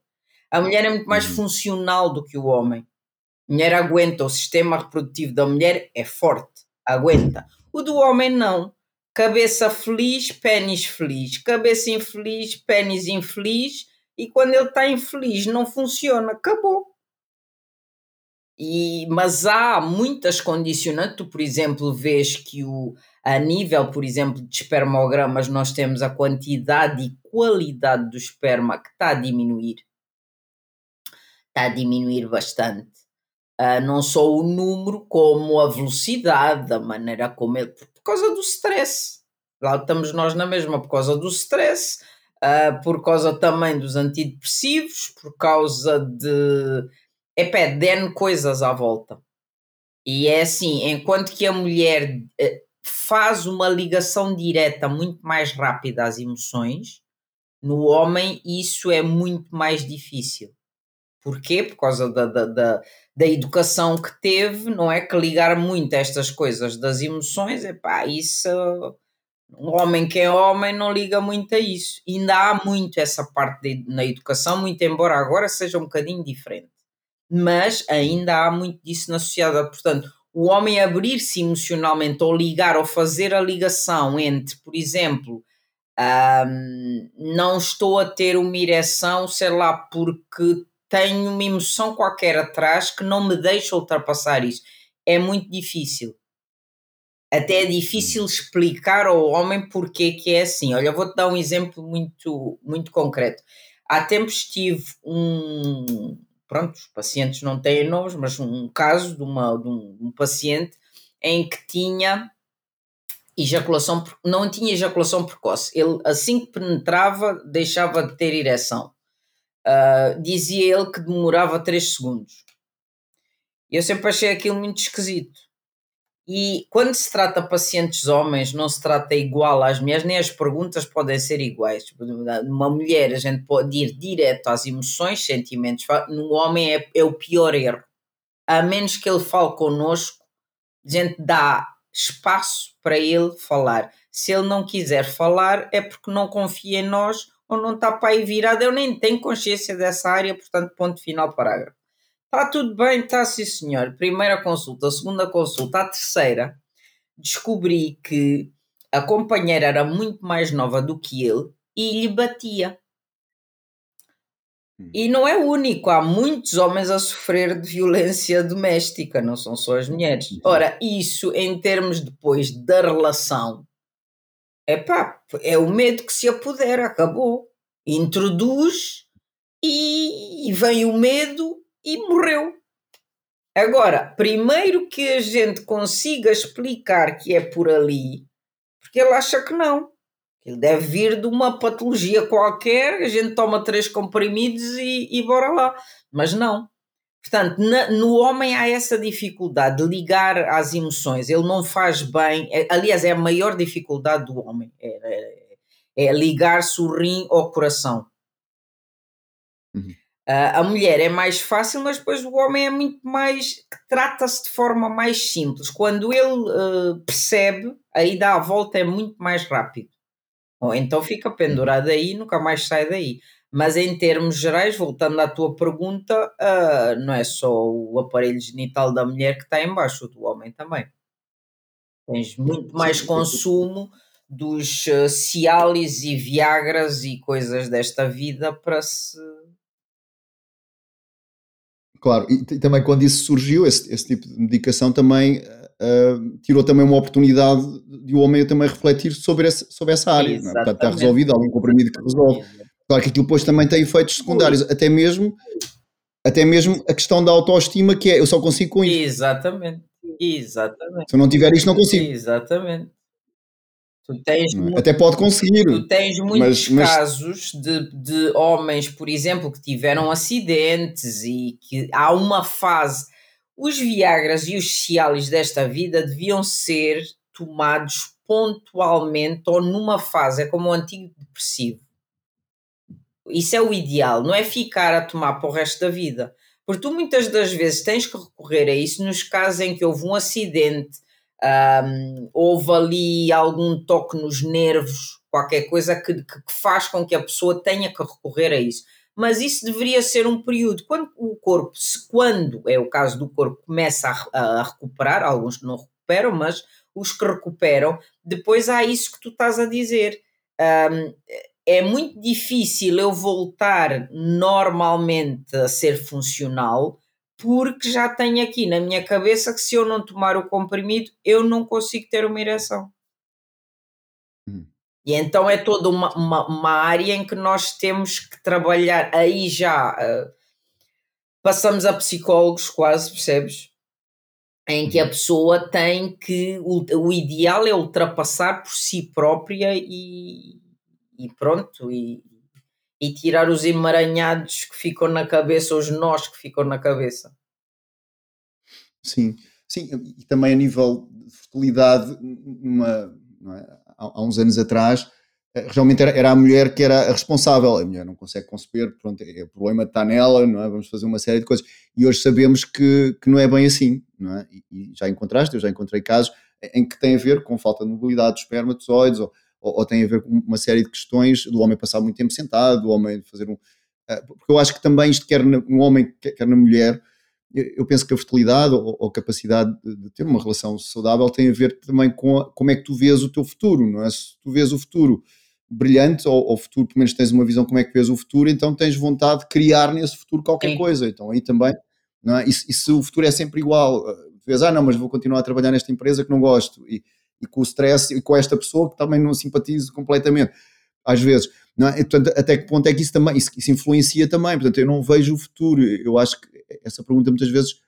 A mulher é muito mais uhum. funcional do que o homem. A mulher aguenta, o sistema reprodutivo da mulher é forte, aguenta. O do homem não. Cabeça feliz, pênis feliz. Cabeça infeliz, pênis infeliz. E quando ele está infeliz, não funciona. Acabou. E, mas há muitas condicionantes, tu, por exemplo, vês que o, a nível, por exemplo, de espermogramas, nós temos a quantidade e qualidade do esperma que está a diminuir. Está a diminuir bastante. Uh, não só o número, como a velocidade, a maneira como ele. Por causa do stress. Lá estamos nós na mesma, por causa do stress, uh, por causa também dos antidepressivos, por causa de epá, den coisas à volta. E é assim, enquanto que a mulher eh, faz uma ligação direta muito mais rápida às emoções, no homem isso é muito mais difícil. Porquê? Por causa da, da, da, da educação que teve, não é? Que ligar muito a estas coisas das emoções, epá, isso. Um homem que é homem não liga muito a isso. Ainda há muito essa parte de, na educação, muito embora agora seja um bocadinho diferente mas ainda há muito disso na sociedade. Portanto, o homem abrir-se emocionalmente ou ligar ou fazer a ligação entre, por exemplo, um, não estou a ter uma ereção, sei lá, porque tenho uma emoção qualquer atrás que não me deixa ultrapassar isso. É muito difícil. Até é difícil explicar ao homem porque que é assim. Olha, vou-te dar um exemplo muito, muito concreto. Há tempos tive um, pronto, os pacientes não têm nomes, mas um caso de, uma, de um, um paciente em que tinha ejaculação, não tinha ejaculação precoce. Ele, assim que penetrava, deixava de ter ereção. Uh, dizia ele que demorava 3 segundos. Eu sempre achei aquilo muito esquisito. E quando se trata pacientes homens, não se trata igual às mulheres, nem as perguntas podem ser iguais. Numa mulher, a gente pode ir direto às emoções, sentimentos. No homem é, é o pior erro. A menos que ele fale connosco, a gente dá espaço para ele falar. Se ele não quiser falar, é porque não confia em nós ou não está para aí virado. Eu nem tenho consciência dessa área, portanto, ponto final, parágrafo. Está tudo bem, está sim senhor. Primeira consulta, segunda consulta, a terceira, descobri que a companheira era muito mais nova do que ele e lhe batia. E não é o único, há muitos homens a sofrer de violência doméstica, não são só as mulheres. Ora, isso em termos depois da relação, epá, é o medo que se apodera, acabou. Introduz e, e vem o medo e morreu. Agora, primeiro que a gente consiga explicar que é por ali, porque ele acha que não. Ele deve vir de uma patologia qualquer, a gente toma três comprimidos e, e bora lá. Mas não. Portanto, na, no homem há essa dificuldade de ligar às emoções. Ele não faz bem. É, aliás, é a maior dificuldade do homem. É, é, é ligar-se o rim ao coração. Uhum. Uh, a mulher é mais fácil, mas depois o homem é muito mais. trata-se de forma mais simples. Quando ele uh, percebe, aí dá a volta é muito mais rápido. Ou então fica pendurado aí e nunca mais sai daí. Mas em termos gerais, voltando à tua pergunta, uh, não é só o aparelho genital da mulher que está embaixo, o do homem também. Tens muito mais consumo dos Cialis e Viagras e coisas desta vida para se. Claro, e, e também quando isso surgiu, esse, esse tipo de medicação também uh, tirou também uma oportunidade de o homem também refletir sobre, esse, sobre essa área. É? Portanto, está resolvido, há algum comprimido que resolve. Claro que aquilo depois também tem efeitos secundários, até mesmo, até mesmo a questão da autoestima, que é eu só consigo com isso. Exatamente, exatamente. Se eu não tiver isto, não consigo. Exatamente. Tu tens é? Até pode conseguir. Tu tens muitos mas, mas... casos de, de homens, por exemplo, que tiveram acidentes e que há uma fase os Viagras e os Cialis desta vida deviam ser tomados pontualmente ou numa fase, é como o antigo depressivo. Isso é o ideal, não é ficar a tomar para o resto da vida. Porque tu muitas das vezes tens que recorrer a isso nos casos em que houve um acidente, um, houve ali algum toque nos nervos, qualquer coisa que, que faz com que a pessoa tenha que recorrer a isso mas isso deveria ser um período. Quando o corpo, se, quando é o caso do corpo, começa a, a recuperar, alguns não recuperam, mas os que recuperam, depois há isso que tu estás a dizer. Um, é muito difícil eu voltar normalmente a ser funcional porque já tenho aqui na minha cabeça que se eu não tomar o comprimido eu não consigo ter uma ereção. E então é toda uma, uma, uma, área em que nós temos que trabalhar. Aí já uh, passamos a psicólogos, quase, percebes? Em que a uhum. pessoa tem que. O, o ideal é ultrapassar por si própria e, e pronto. E, e tirar os emaranhados que ficam na cabeça, os nós que ficam na cabeça. Sim, sim, e também a nível de fertilidade, é? há, uns anos atrás, eh, realmente era, era, a mulher que era a responsável. A mulher não consegue conceber, pronto, é, o problema está nela, não é? vamos fazer uma série de coisas. E hoje sabemos que, que não é bem assim, não é? E, e já encontraste, eu já encontrei casos em que tem a ver com falta de mobilidade dos espermatozoides ou, ou, ou, tem a ver com uma série de questões do homem passar muito tempo sentado, do homem fazer um. Eh, porque eu acho que também isto, quer no homem, quer na mulher, eu penso que a fertilidade ou, ou a capacidade de, de, ter uma relação saudável tem a ver também com a, como é que tu vês o teu futuro, não é? Se tu vês o futuro brilhante ou o futuro, pelo menos tens uma visão como é que vês o futuro, então tens vontade de criar nesse futuro qualquer Sim. coisa. Então aí também, não é? E, e, se o futuro é sempre igual, eh, tu vês, ah não, mas vou continuar a trabalhar nesta empresa que não gosto e, e com o stress e com esta pessoa que também não simpatizo completamente, às vezes. Não é? e, portanto, até que ponto é que isso também isso, isso influencia também? Portanto, eu não vejo o futuro. Eu acho que essa pergunta muitas vezes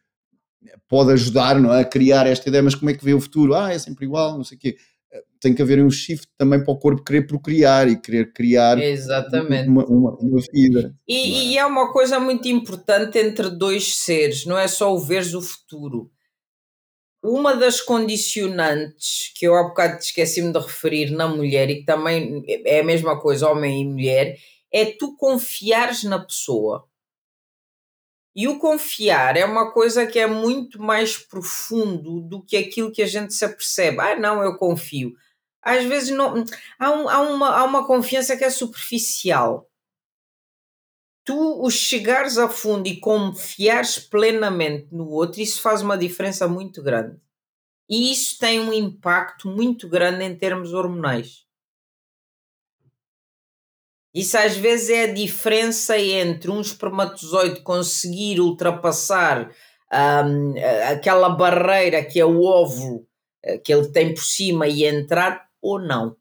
pode ajudar não é? a criar esta ideia, mas como é que vê o futuro? Ah, é sempre igual, não sei o quê. Eh, tem que haver um shift também para o corpo querer procriar e querer criar Exatamente. Uma, uma, uma vida. E é? e é uma coisa muito importante entre dois seres, não é só o veres o futuro. Uma das condicionantes que eu há bocado esqueci-me de referir na mulher e que também é a mesma coisa, homem e mulher, é tu confiares na pessoa. E o confiar é uma coisa que é muito mais profundo do que aquilo que a gente se apercebe. Ah, não, eu confio. Às vezes não, há, um, há, uma, há uma confiança que é superficial. Tu o chegares a fundo e confiares plenamente no outro, isso faz uma diferença muito grande. E isso tem um impacto muito grande em termos hormonais. Isso às vezes é a diferença entre um espermatozoide conseguir ultrapassar um, aquela barreira que é o óvulo eh, que ele tem por cima e entrar ou não.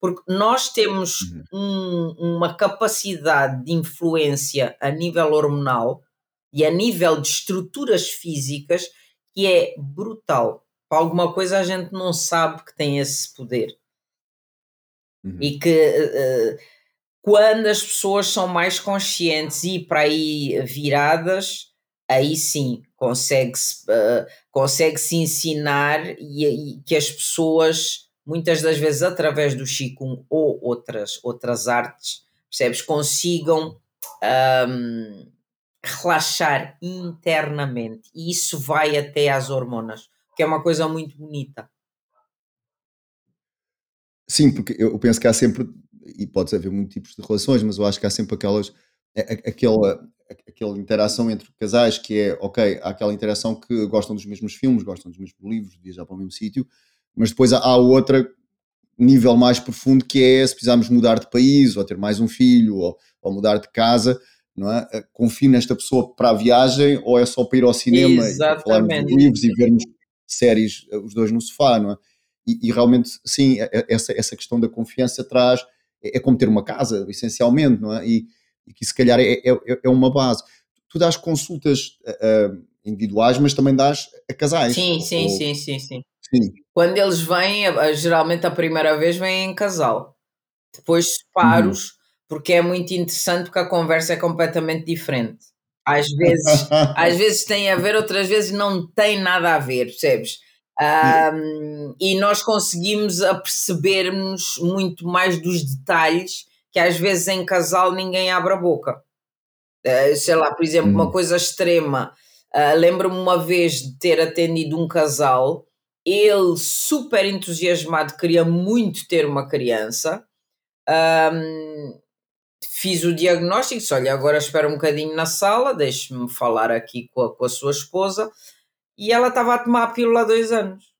Porque nós temos uhum. um, uma capacidade de influência a nível hormonal e a nível de estruturas físicas que é brutal. Para alguma coisa a gente não sabe que tem esse poder. Uhum. E que uh, quando as pessoas são mais conscientes e para aí viradas, aí sim consegue-se uh, consegue -se ensinar e, e, que as pessoas, muitas das vezes através do Qigong ou outras, outras artes, percebes, consigam um, relaxar internamente e isso vai até às hormonas, que é uma coisa muito bonita. Sim, porque eu penso que há sempre, e pode haver muitos tipos de relações, mas eu acho que há sempre aquelas, aquela, aquela interação entre casais que é, ok, há aquela interação que gostam dos mesmos filmes, gostam dos mesmos livros, viajar para o mesmo sítio, mas depois há outra nível mais profundo que é se precisarmos mudar de país, ou ter mais um filho, ou, ou mudar de casa, não é? Eh, confio nesta pessoa para a viagem ou é só para ir ao cinema Exatamente. e falarmos de livros e vermos séries eh, os dois no sofá, não é? E, e realmente, sim, essa, essa questão da confiança traz, é, é como ter uma casa, essencialmente, não é? E, e que se calhar é, é, é uma base. Tu dás consultas uh, individuais, mas também dás a casais. Sim, sim, ou... sim, sim, sim, sim. Quando eles vêm, geralmente a primeira vez vêm em casal. Depois separos, uhum porque é muito interessante porque a conversa é completamente diferente. Às (laughs) vezes, às vezes tem a ver, outras vezes não tem nada a ver, percebes? Um, e nós conseguimos apercebermos muito mais dos detalhes que às vezes em casal ninguém abre a boca. Uh, sei lá, por exemplo, uma hum. coisa extrema. Uh, Lembro-me uma vez de ter atendido um casal, ele super entusiasmado, queria muito ter uma criança. Um, fiz o diagnóstico, disse, olha, agora espera um bocadinho na sala, deixe-me falar aqui com a, com a sua esposa, e ela estava a tomar a pílula há dois anos.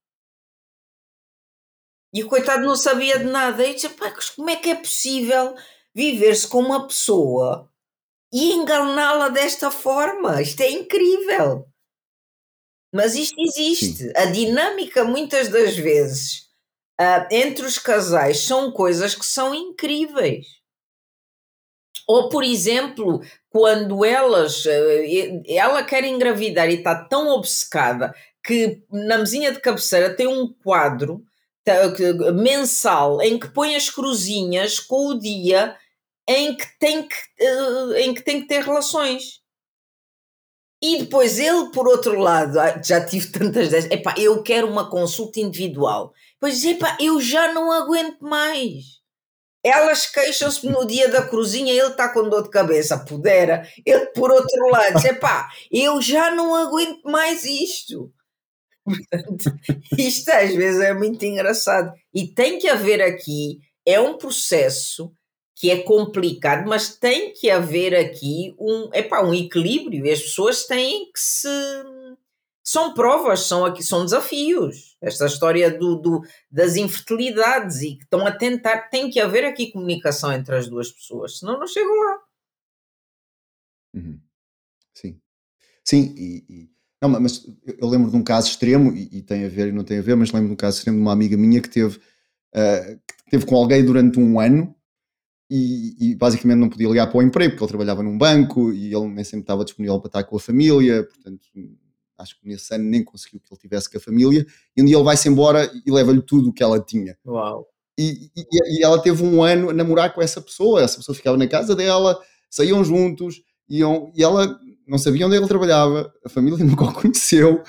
E o coitado não sabia de nada. E disse, como é que é possível viver-se com uma pessoa e enganá-la desta forma? Isto é incrível. Mas isto existe. Sim. A dinâmica, muitas das vezes, uh, entre os casais, são coisas que são incríveis. Ou, por exemplo, quando elas, eh, ela quer engravidar e está tão obcecada que na mesinha de cabeceira tem um quadro mensal em que põe as cruzinhas com o dia em que tem que, eh, em que, tem que ter relações. E depois ele, por outro lado, ah, já tive tantas vezes, epá, eu quero uma consulta individual. Pois, epá, eu já não aguento mais. Elas queixam-se no dia da cruzinha, ele está com dor de cabeça, pudera. Ele, por outro lado, (laughs) diz: pá, eu já não aguento mais isto. Portanto, (laughs) isto às vezes é muito engraçado. E tem que haver aqui, é um processo que é complicado, mas tem que haver aqui um, epá, um equilíbrio as pessoas têm que se são provas, são, aqui, são desafios. Esta história do, do, das infertilidades e que estão a tentar, tem que haver aqui comunicação entre as duas pessoas, senão não chegam lá. Uhum. Sim. Sim, e, e, não, mas eu lembro de um caso extremo, e, e, tem a ver e não tem a ver, mas lembro de um caso extremo de uma amiga minha que teve, uh, que teve com alguém durante um ano e, e, basicamente não podia ligar para o emprego porque ele trabalhava num banco e ele nem sempre estava disponível para estar com a família, portanto acho que nesse ano nem conseguiu que ele tivesse com a família, e um dia ele vai-se embora e leva-lhe tudo o que ela tinha. Uau. E, e, e, ela teve um ano a namorar com essa pessoa, essa pessoa ficava na casa dela, saíam juntos, iam, e ela não sabia onde ele trabalhava, a família (laughs) nunca o conheceu.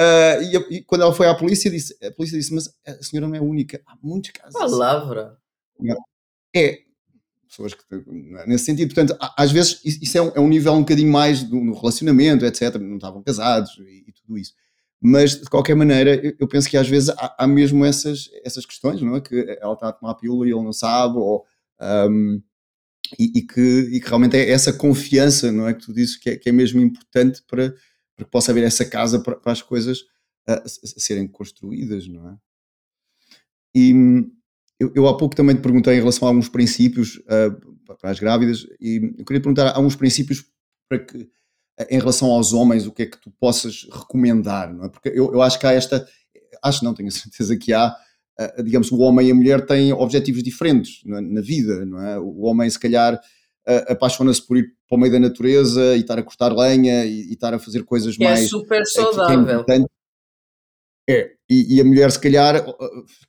Uh, e, e, quando ela foi à polícia, disse, a polícia disse: Mas a senhora não é única, há muitos casos. Palavra. É, pessoas que é? nesse sentido, portanto, às vezes isso é um, é um nível um bocadinho mais do, no relacionamento, etc. Não estavam casados e, e, tudo isso. Mas de qualquer maneira, eu, eu penso que às vezes há, há, mesmo essas, essas questões, não é? Que ela está a tomar a pílula e ele não sabe, ou, um, e, e, que, e que realmente é essa confiança, não é? Que tu dizes que é, que é mesmo importante para, para que possa haver essa casa para, para as coisas a, a serem construídas, não é? E eu, eu, há pouco também te perguntei em relação a alguns princípios uh, para as grávidas e eu queria perguntar alguns princípios para que, em relação aos homens, o que é que tu possas recomendar, não é? Porque eu, eu acho que há esta, acho não, tenho a (laughs) certeza que há, uh, digamos, o homem e a mulher têm objetivos diferentes é? na vida, não é? O homem, se calhar, apaixona-se por ir para o meio da natureza e estar a cortar lenha e, e estar a fazer coisas que mais. É super saudável. É é, e, e, a mulher, se calhar,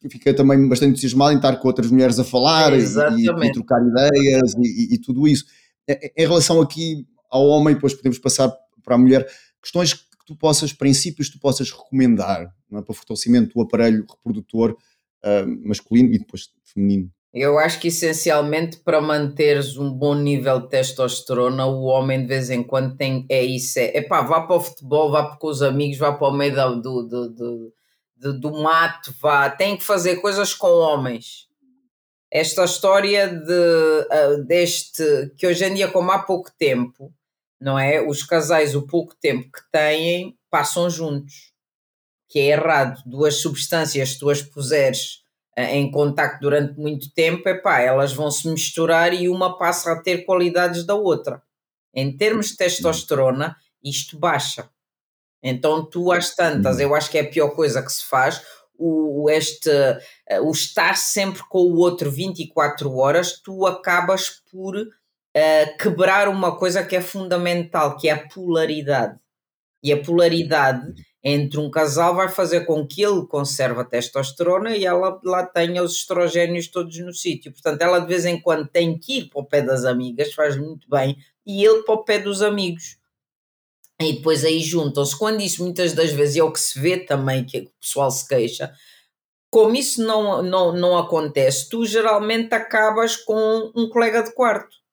fica também bastante entusiasmada em estar com outras mulheres a falar e, e, trocar ideias e, tudo isso. Em relação aqui ao homem, depois podemos passar para a mulher, questões que tu possas, princípios que tu possas recomendar é? para o fortalecimento do aparelho reprodutor uh, masculino e depois feminino. Eu acho que essencialmente para manteres um bom nível de testosterona, o homem de vez em quando tem. É isso, é pá, vá para o futebol, vá com os amigos, vá para o meio do, do, do, do, do mato, vá. Tem que fazer coisas com homens. Esta história de, uh, deste. que hoje em dia, como há pouco tempo, não é? Os casais, o pouco tempo que têm, passam juntos. Que é errado. Duas substâncias, tu as puseres em contacto durante muito tempo, epá, elas vão se misturar e uma passa a ter qualidades da outra. Em termos de testosterona, isto baixa. Então tu às tantas, eu acho que é a pior coisa que se faz, o, este, o estar sempre com o outro 24 horas, tu acabas por uh, quebrar uma coisa que é fundamental, que é a polaridade. E a polaridade entre um casal vai fazer com que ele conserve a testosterona e ela lá tenha os estrogénios todos no sítio. Portanto, ela de vez em quando tem que ir para o pé das amigas, faz muito bem, e ele para o pé dos amigos. E depois aí juntam-se. Quando isso muitas das vezes é o que se vê também, que o pessoal se queixa, como isso não, não, não acontece, tu geralmente acabas com um colega de quarto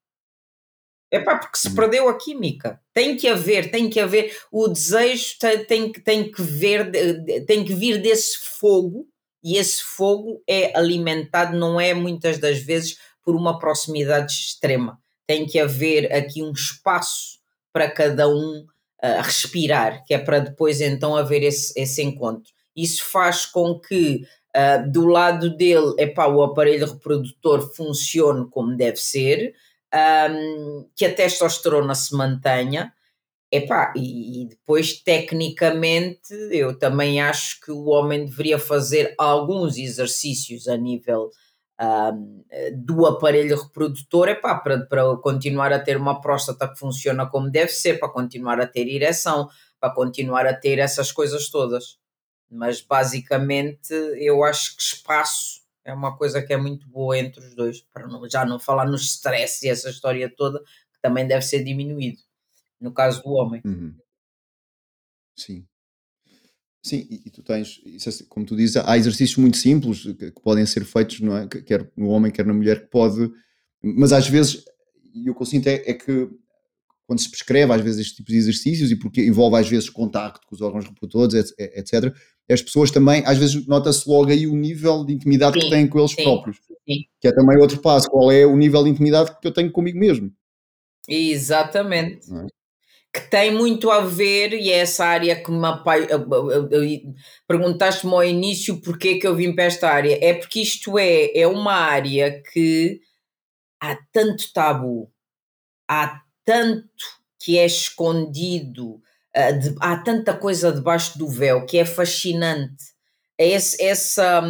é pá, porque se hum. perdeu a química. Tem que haver, tem que haver. O desejo tem, tem, tem que ver, tem que vir desse fogo e esse fogo é alimentado, não é muitas das vezes por uma proximidade extrema. Tem que haver aqui um espaço para cada um uh, respirar, que é para depois então haver esse, esse encontro. Isso faz com que uh, do lado dele, epá, o aparelho reprodutor funcione como deve ser, um, que a testosterona se mantenha. Epá, e, e depois, tecnicamente, eu também acho que o homem deveria fazer alguns exercícios a nível do aparelho reprodutor epá, para, para continuar a ter uma próstata que funciona como deve ser, para continuar a ter ereção, para continuar a ter essas coisas todas. Mas basicamente eu acho que espaço é uma coisa que é muito boa entre os dois, para não, já não falar no stress e essa história toda, que também deve ser diminuído, no caso do homem. Uhum. Sim. Sim, e, e tu tens, é, como tu dizes, há exercícios muito simples que, que, podem ser feitos, não é? quer no homem, quer na mulher, que pode, mas às vezes, e o que eu sinto é, é que quando se prescreve às vezes este tipo de exercícios e porque envolve às vezes contacto com os órgãos reprodutores, etc., as pessoas também, às vezes nota-se logo aí o nível de intimidade sim, que têm com eles sim, próprios. Sim. Que é também outro passo. Qual é o nível de intimidade que eu tenho comigo mesmo? Exatamente. É? Que tem muito a ver, e é essa área que me perguntaste-me ao início porque que eu vim para esta área. É porque isto é, é uma área que há tanto tabu, há tanto que é escondido, de, há tanta coisa debaixo do véu que é fascinante. É esse, essa.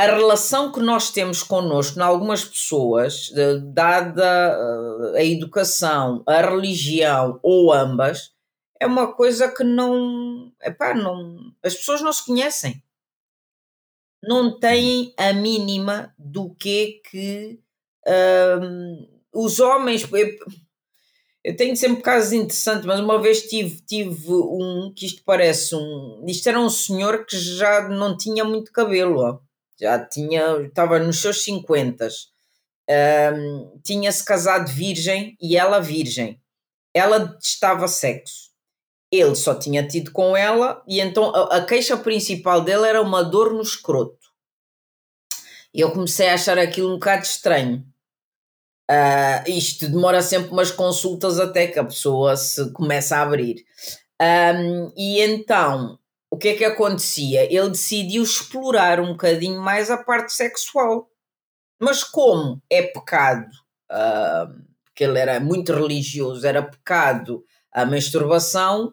A relação que nós temos connosco, em algumas pessoas, dada uh, a educação, a religião ou ambas, é uma coisa que não, epá, não. As pessoas não se conhecem. Não têm a mínima do que que. Um, os homens. Eu tenho sempre casos interessantes, mas uma vez tive, tive um que isto parece um. Isto era um senhor que já não tinha muito cabelo, ó. Já tinha, estava nos seus 50. Um, tinha-se casado virgem e ela virgem. Ela estava sexo. Ele só tinha tido com ela e então a, a queixa principal dele era uma dor no escroto. E eu comecei a achar aquilo um bocado estranho Uh, isto demora sempre umas consultas até que a pessoa se começa a abrir. Um, e então, que é que acontecia? Ele decidiu explorar um bocadinho mais a parte sexual. Mas como é pecado, uh, porque ele era muito religioso, era pecado a masturbação,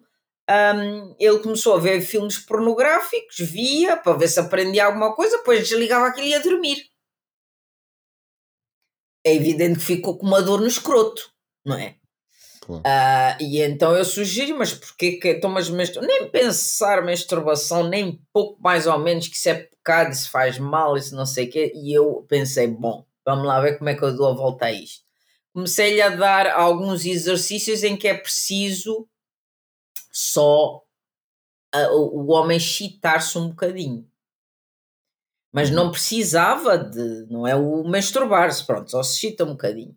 um, ele começou a ver filmes pornográficos, via para ver se aprendia alguma coisa, depois desligava aquilo e ia dormir. É evidente que ficou com uma dor no escroto, não é? Claro. Uh, e então eu sugiro, mas porquê que então, mas nem pensar masturbação, nem pouco mais ou menos que isso é pecado, isso faz mal, isso não sei o quê. E eu pensei, bom, vamos lá ver como é que eu dou a volta a isto. Comecei-lhe a dar alguns exercícios em que é preciso só uh, o homem chitar-se um bocadinho. Mas não precisava de, não é o masturbar-se, pronto, só se chita um bocadinho.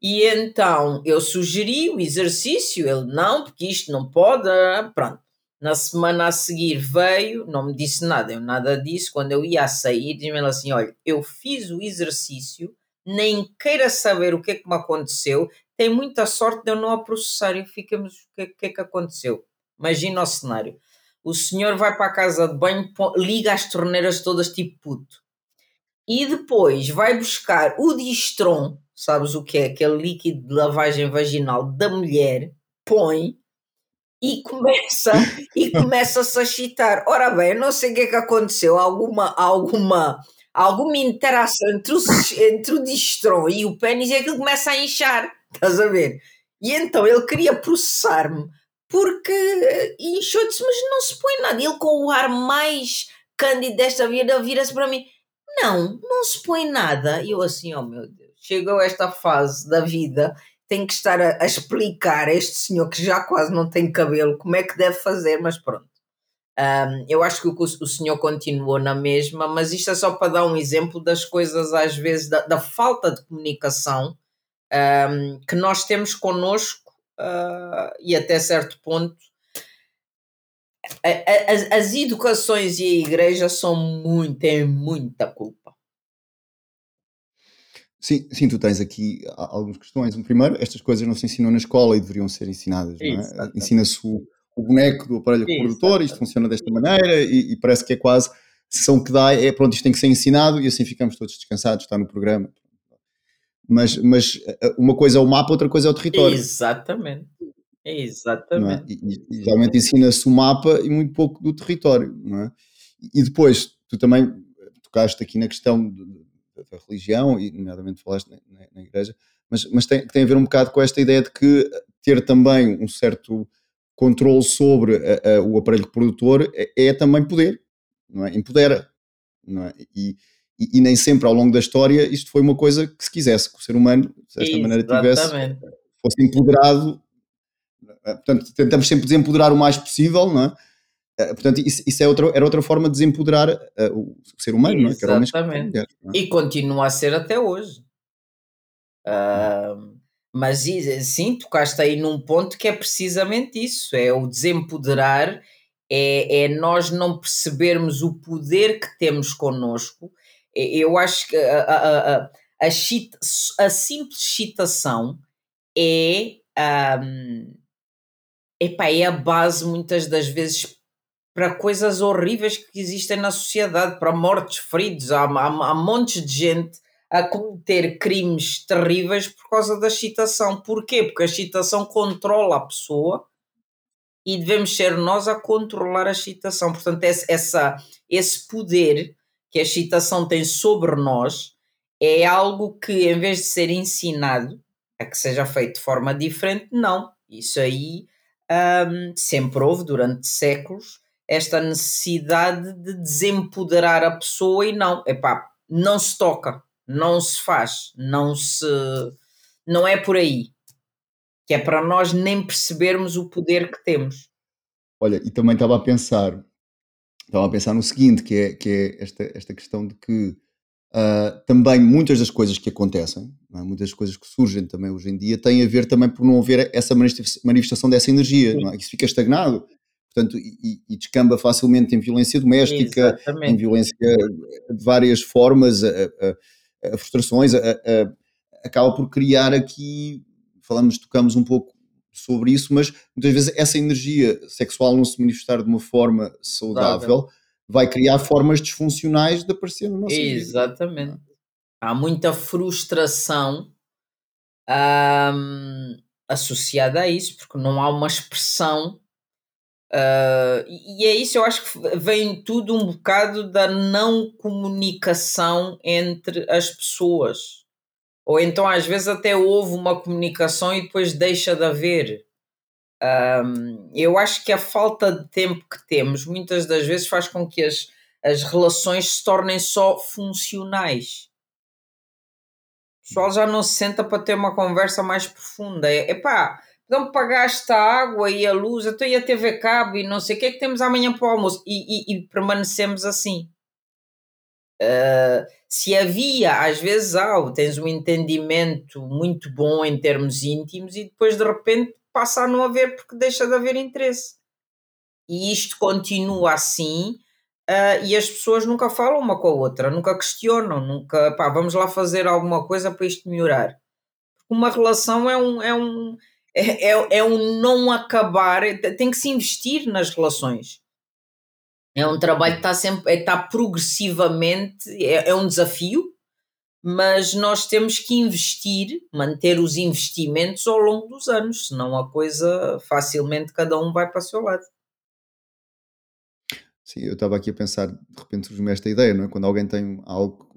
E então eu sugeri o exercício, ele não, porque isto não pode, pronto. Na semana a seguir veio, não me disse nada, eu nada disse. Quando eu ia a sair, disse-me assim: Olha, eu fiz o exercício, nem queira saber o que é que me aconteceu, tem muita sorte de eu não a processar. E ficamos, o que, que é que aconteceu? Imagina o cenário. O senhor vai para a casa de banho, liga as torneiras todas tipo puto. E depois vai buscar o distron, sabes o que é? Aquele líquido de lavagem vaginal da mulher, põe e (laughs) começa e começa-se a chitar. Ora bem, eu não sei o que é que aconteceu, alguma, alguma, alguma interação entre o, entre o distron e o pênis e aquilo começa a inchar, estás a ver? E então ele queria processar-me porque eh, inchou-se, mas não se põe nada. Ele com o ar mais cândido desta vida vira-se para mim: Não, não se põe nada. E eu assim, oh meu Deus, chegou esta fase da vida, tenho que estar a, a, explicar a este senhor que já quase não tem cabelo como é que deve fazer, mas pronto. Um, eu acho que o, o senhor continuou na mesma, mas isto é só para dar um exemplo das coisas, às vezes, da, da falta de comunicação um, que nós temos connosco uh, e até certo ponto as, as educações e a igreja são muito, têm muita culpa. Sim, sim, tu tens aqui algumas questões. Primeiro, estas coisas não se ensinam na escola e deveriam ser ensinadas. É? Ensina-se o, o, boneco do aparelho reprodutor, isto funciona desta maneira e, e, parece que é quase sessão que dá é pronto, isto tem que ser ensinado e assim ficamos todos descansados, está no programa mas, mas uma coisa é o mapa, outra coisa é o território. Exatamente. É? Exatamente. É? E, e, geralmente ensina-se o mapa e muito pouco do território. Não é? E depois, tu também tocaste aqui na questão da religião, e nomeadamente falaste na, na, na igreja, mas, mas tem, tem a ver um bocado com esta ideia de que ter também um certo controle sobre a, a, o aparelho reprodutor é, é, também poder, não é? Empodera, não é? E, e, e, nem sempre ao longo da história isto foi uma coisa que se quisesse que o ser humano desta maneira tivesse fosse empoderado eh, portanto tentamos sempre desempoderar o mais possível não é? Eh, portanto isso, isso é outra, era outra forma de desempoderar uh, o ser humano não é? Exatamente. Mulher, não é? e continua a ser até hoje uh, mas sim, tocaste aí num ponto que é precisamente isso é o desempoderar é, é nós não percebermos o poder que temos connosco eu acho que a, a, a, a, chita, a simples citação é, um, epá, é a base muitas das vezes para coisas horríveis que existem na sociedade, para mortes, feridos. Há, há, há montes de gente a cometer crimes terríveis por causa da excitação. Porquê? Porque a excitação controla a pessoa e devemos ser nós a controlar a excitação. Portanto, esse, essa, esse poder que a excitação tem sobre nós é algo que, em vez de ser ensinado a que seja feito de forma diferente, não. Isso aí um, sempre houve durante séculos esta necessidade de desempoderar a pessoa e não, epá, não se toca, não se faz, não se. não é por aí. Que é para nós nem percebermos o poder que temos. Olha, e também estava a pensar, estava a pensar no seguinte, que é, que é esta, esta questão de que uh, também muitas das coisas que acontecem, é? muitas das coisas que surgem também hoje em dia, têm a ver também por não haver essa manifestação dessa energia, é? Isso fica estagnado, portanto, e, e, descamba facilmente em violência doméstica, Exatamente. em violência de várias formas, a, a, a frustrações, a, acaba por criar aqui, falamos, tocamos um pouco sobre isso, mas muitas vezes essa energia sexual não se manifestar de uma forma saudável vai criar formas disfuncionais de aparecer no nosso Exatamente. Vida. Há muita frustração um, associada a isso, porque não há uma expressão. Uh, e é isso, eu acho que vem tudo um bocado da não comunicação entre as pessoas. Ou então, às vezes, até houve uma comunicação e depois deixa de haver. Um, eu acho que a falta de tempo que temos muitas das vezes faz com que as, as relações se tornem só funcionais pessoal já não se senta para ter uma conversa mais profunda. É pá, então pagaste a água e a luz, então, a TV cabo e não sei o que é que temos amanhã para o almoço e, e, e permanecemos assim. Uh, se havia, às vezes há, tens um entendimento muito bom em termos íntimos e depois de repente passa a não haver porque deixa de haver interesse. E isto continua assim Uh, e as pessoas nunca falam uma com a outra, nunca questionam, nunca, pá, vamos lá fazer alguma coisa para isto melhorar. Uma relação é um, é um, é, é, é um não acabar, é, tem que se investir nas relações. É um trabalho que está sempre, está progressivamente, é, é um desafio, mas nós temos que investir, manter os investimentos ao longo dos anos, senão a coisa facilmente cada um vai para o seu lado. Sim, eu estava aqui a pensar, de repente surgiu-me esta ideia, não é? Quando alguém tem algo,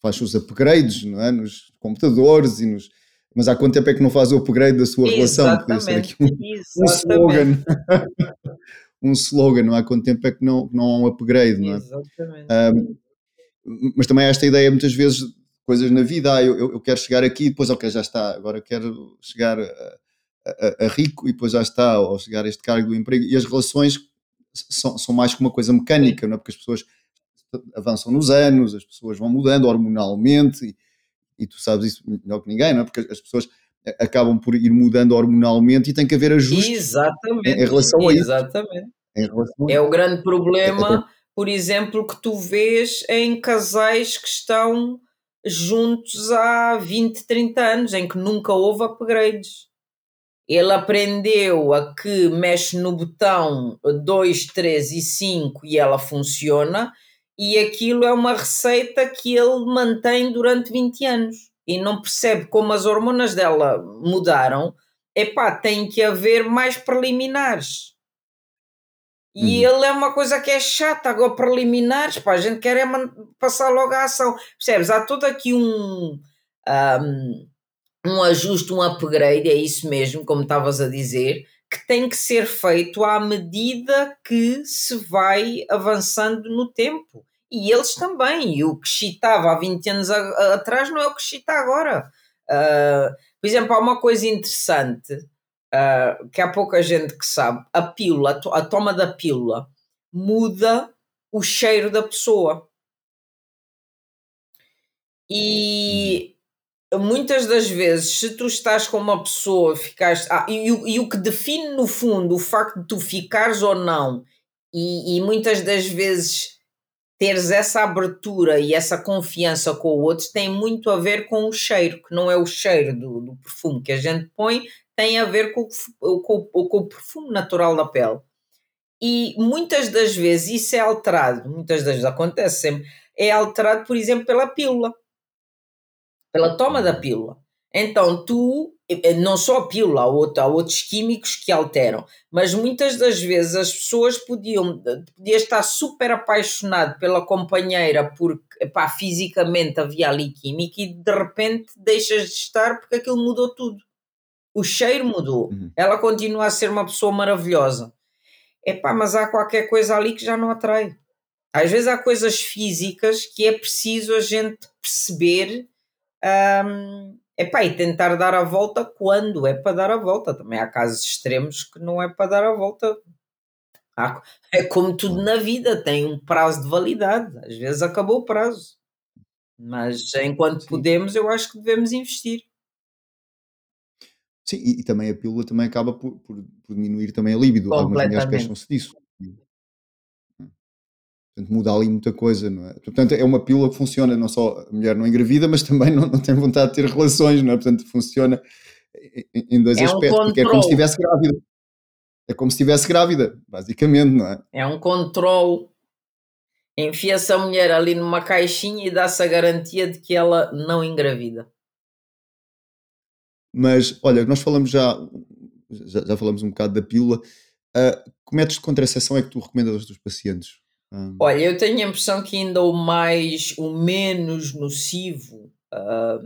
faz os upgrades, não é? Nos computadores e nos... Mas há quanto tempo é que não faz o upgrade da sua Exatamente. relação? Podia aqui um, um slogan. (laughs) um slogan, não? Há quanto tempo é que não, não há um upgrade, não é? Exatamente. Um, mas também há esta ideia, muitas vezes, coisas na vida, ah, eu, eu quero chegar aqui, depois, ok, já está, agora quero chegar a, a, a rico e depois já está, ou chegar a este cargo do emprego, e as relações são, são mais que uma coisa mecânica, não é? porque as pessoas avançam nos anos, as pessoas vão mudando hormonalmente e, e, tu sabes isso melhor que ninguém, não é? porque as pessoas acabam por ir mudando hormonalmente e tem que haver ajustes Exatamente. Em, em relação a isso. Exatamente. é o grande problema, é, é, por exemplo, que tu vês em casais que estão juntos há 20, 30 anos, em que nunca houve upgrades. Ele aprendeu a que mexe no botão 2, 3 e 5 e ela funciona, e aquilo é uma receita que ele mantém durante 20 anos e não percebe como as hormonas dela mudaram. Epá, tem que haver mais preliminares. E uhum. ele é uma coisa que é chata, agora preliminares, pá, a gente quer é passar logo à ação. Percebes? Há todo aqui um, um um ajuste, um upgrade, é isso mesmo, como estavas a dizer, que tem que ser feito à medida que se vai avançando no tempo. E eles também. E o que excitava há 20 anos a, a, atrás não é o que excita agora. Uh, por exemplo, há uma coisa interessante uh, que há pouca gente que sabe: a pílula, a, to a toma da pílula muda o cheiro da pessoa. E muitas das vezes, se tu estás com uma pessoa, ficaste. Ah, e, e, o que define no fundo o facto de tu ficares ou não, e, e, muitas das vezes teres essa abertura e essa confiança com o outro, tem muito a ver com o cheiro, que não é o cheiro do, do perfume que a gente põe, tem a ver com, com, com o perfume natural da pele. E muitas das vezes isso é alterado, muitas das vezes acontece sempre, é alterado, por exemplo, pela pílula pela toma da pílula. Então, tu, não só a pílula, há, outro, há outros químicos que alteram, mas muitas das vezes as pessoas podiam, podia estar super apaixonado pela companheira porque, pá, fisicamente havia ali química e de repente deixas de estar porque aquilo mudou tudo. O cheiro mudou. Uhum. Ela continua a ser uma pessoa maravilhosa. Epá, mas há qualquer coisa ali que já não atrai. Às vezes há coisas físicas que é preciso a gente perceber um, epá, e tentar dar a volta quando é para dar a volta. Também há casos extremos que não é para dar a volta. Há, é como tudo na vida, tem um prazo de validade. Às vezes acabou o prazo. Mas enquanto Sim. podemos, eu acho que devemos investir. Sim, e, e, também a pílula também acaba por, por, por diminuir também a libido. Algumas mulheres queixam-se disso. Portanto, muda ali muita coisa, não é? Portanto, é uma pílula que funciona, não só a mulher não engravida, mas também não, não tem vontade de ter relações, não é? Portanto, funciona em, dois É um aspectos, porque é como se estivesse grávida. É como se estivesse grávida, basicamente, não é? É um controle. Enfia-se a mulher ali numa caixinha e dá-se a garantia de que ela não engravida. Mas, olha, nós falamos já, já, já falamos um bocado da pílula. Ah, que métodos de contracepção é que tu recomendas aos teus pacientes? Ah, Olha, eu tenho a impressão que ainda o mais, o menos nocivo, ah,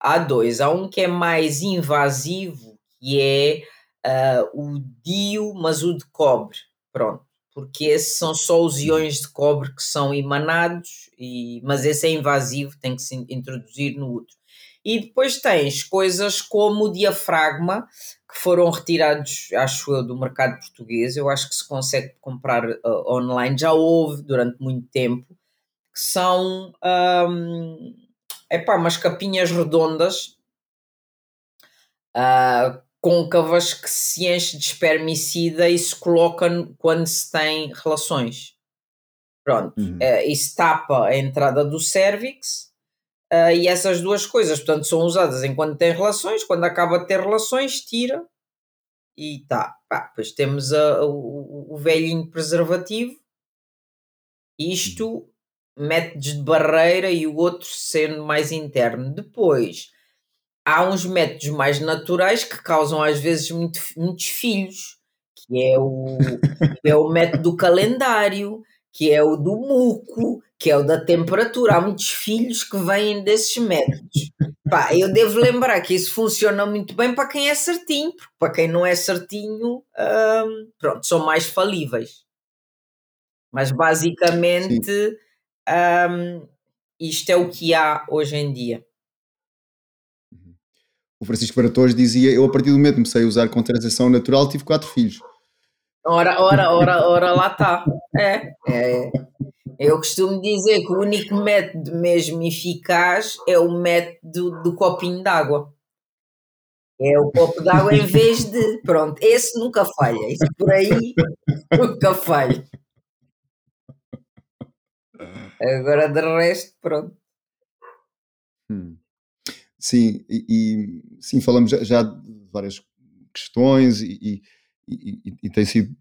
há dois. Há um que é mais invasivo, que é ah, o DIU, mas o de cobre. Pronto. Porque esses são só os íons de cobre que são emanados, e, mas esse é invasivo, tem que se introduzir no útero. E depois tens coisas como o diafragma, que foram retirados, acho eu, do mercado português. Eu acho que se consegue comprar uh, online. Já houve durante muito tempo, que são um, epá, umas capinhas redondas, uh, côncavas, que se enche de espermicida e se coloca quando se tem relações. Pronto, Uhum. uh, isso tapa a entrada do cérvix. Uh, e essas duas coisas, portanto, são usadas enquanto tem relações, quando acaba de ter relações, tira e tá. Pá, depois temos a, o, o velhinho preservativo, isto, métodos de barreira e o outro sendo mais interno. Depois, há uns métodos mais naturais que causam às vezes muito, muitos filhos, que é o, é o método do calendário, que é o do muco, que é o da temperatura. Há muitos filhos que vêm desses métodos. Pá, eu devo lembrar que isso funciona muito bem para quem é certinho, porque para quem não é certinho, hum, pronto, são mais falíveis. Mas basicamente, hum, isto é o que há hoje em dia. O Francisco Baratores dizia: Eu, a partir do momento que comecei a usar contracepção natural, tive quatro filhos. Ora, ora, ora, ora, lá está. É, é. Eu costumo dizer que o único método mesmo eficaz é o método do copinho d'água. É o copo d'água em vez de. Pronto, esse nunca falha. Isso por aí nunca falha. Agora de resto, pronto. Hum. Sim, e, e, sim, falamos já, já, de várias questões e, e, e, tem sido,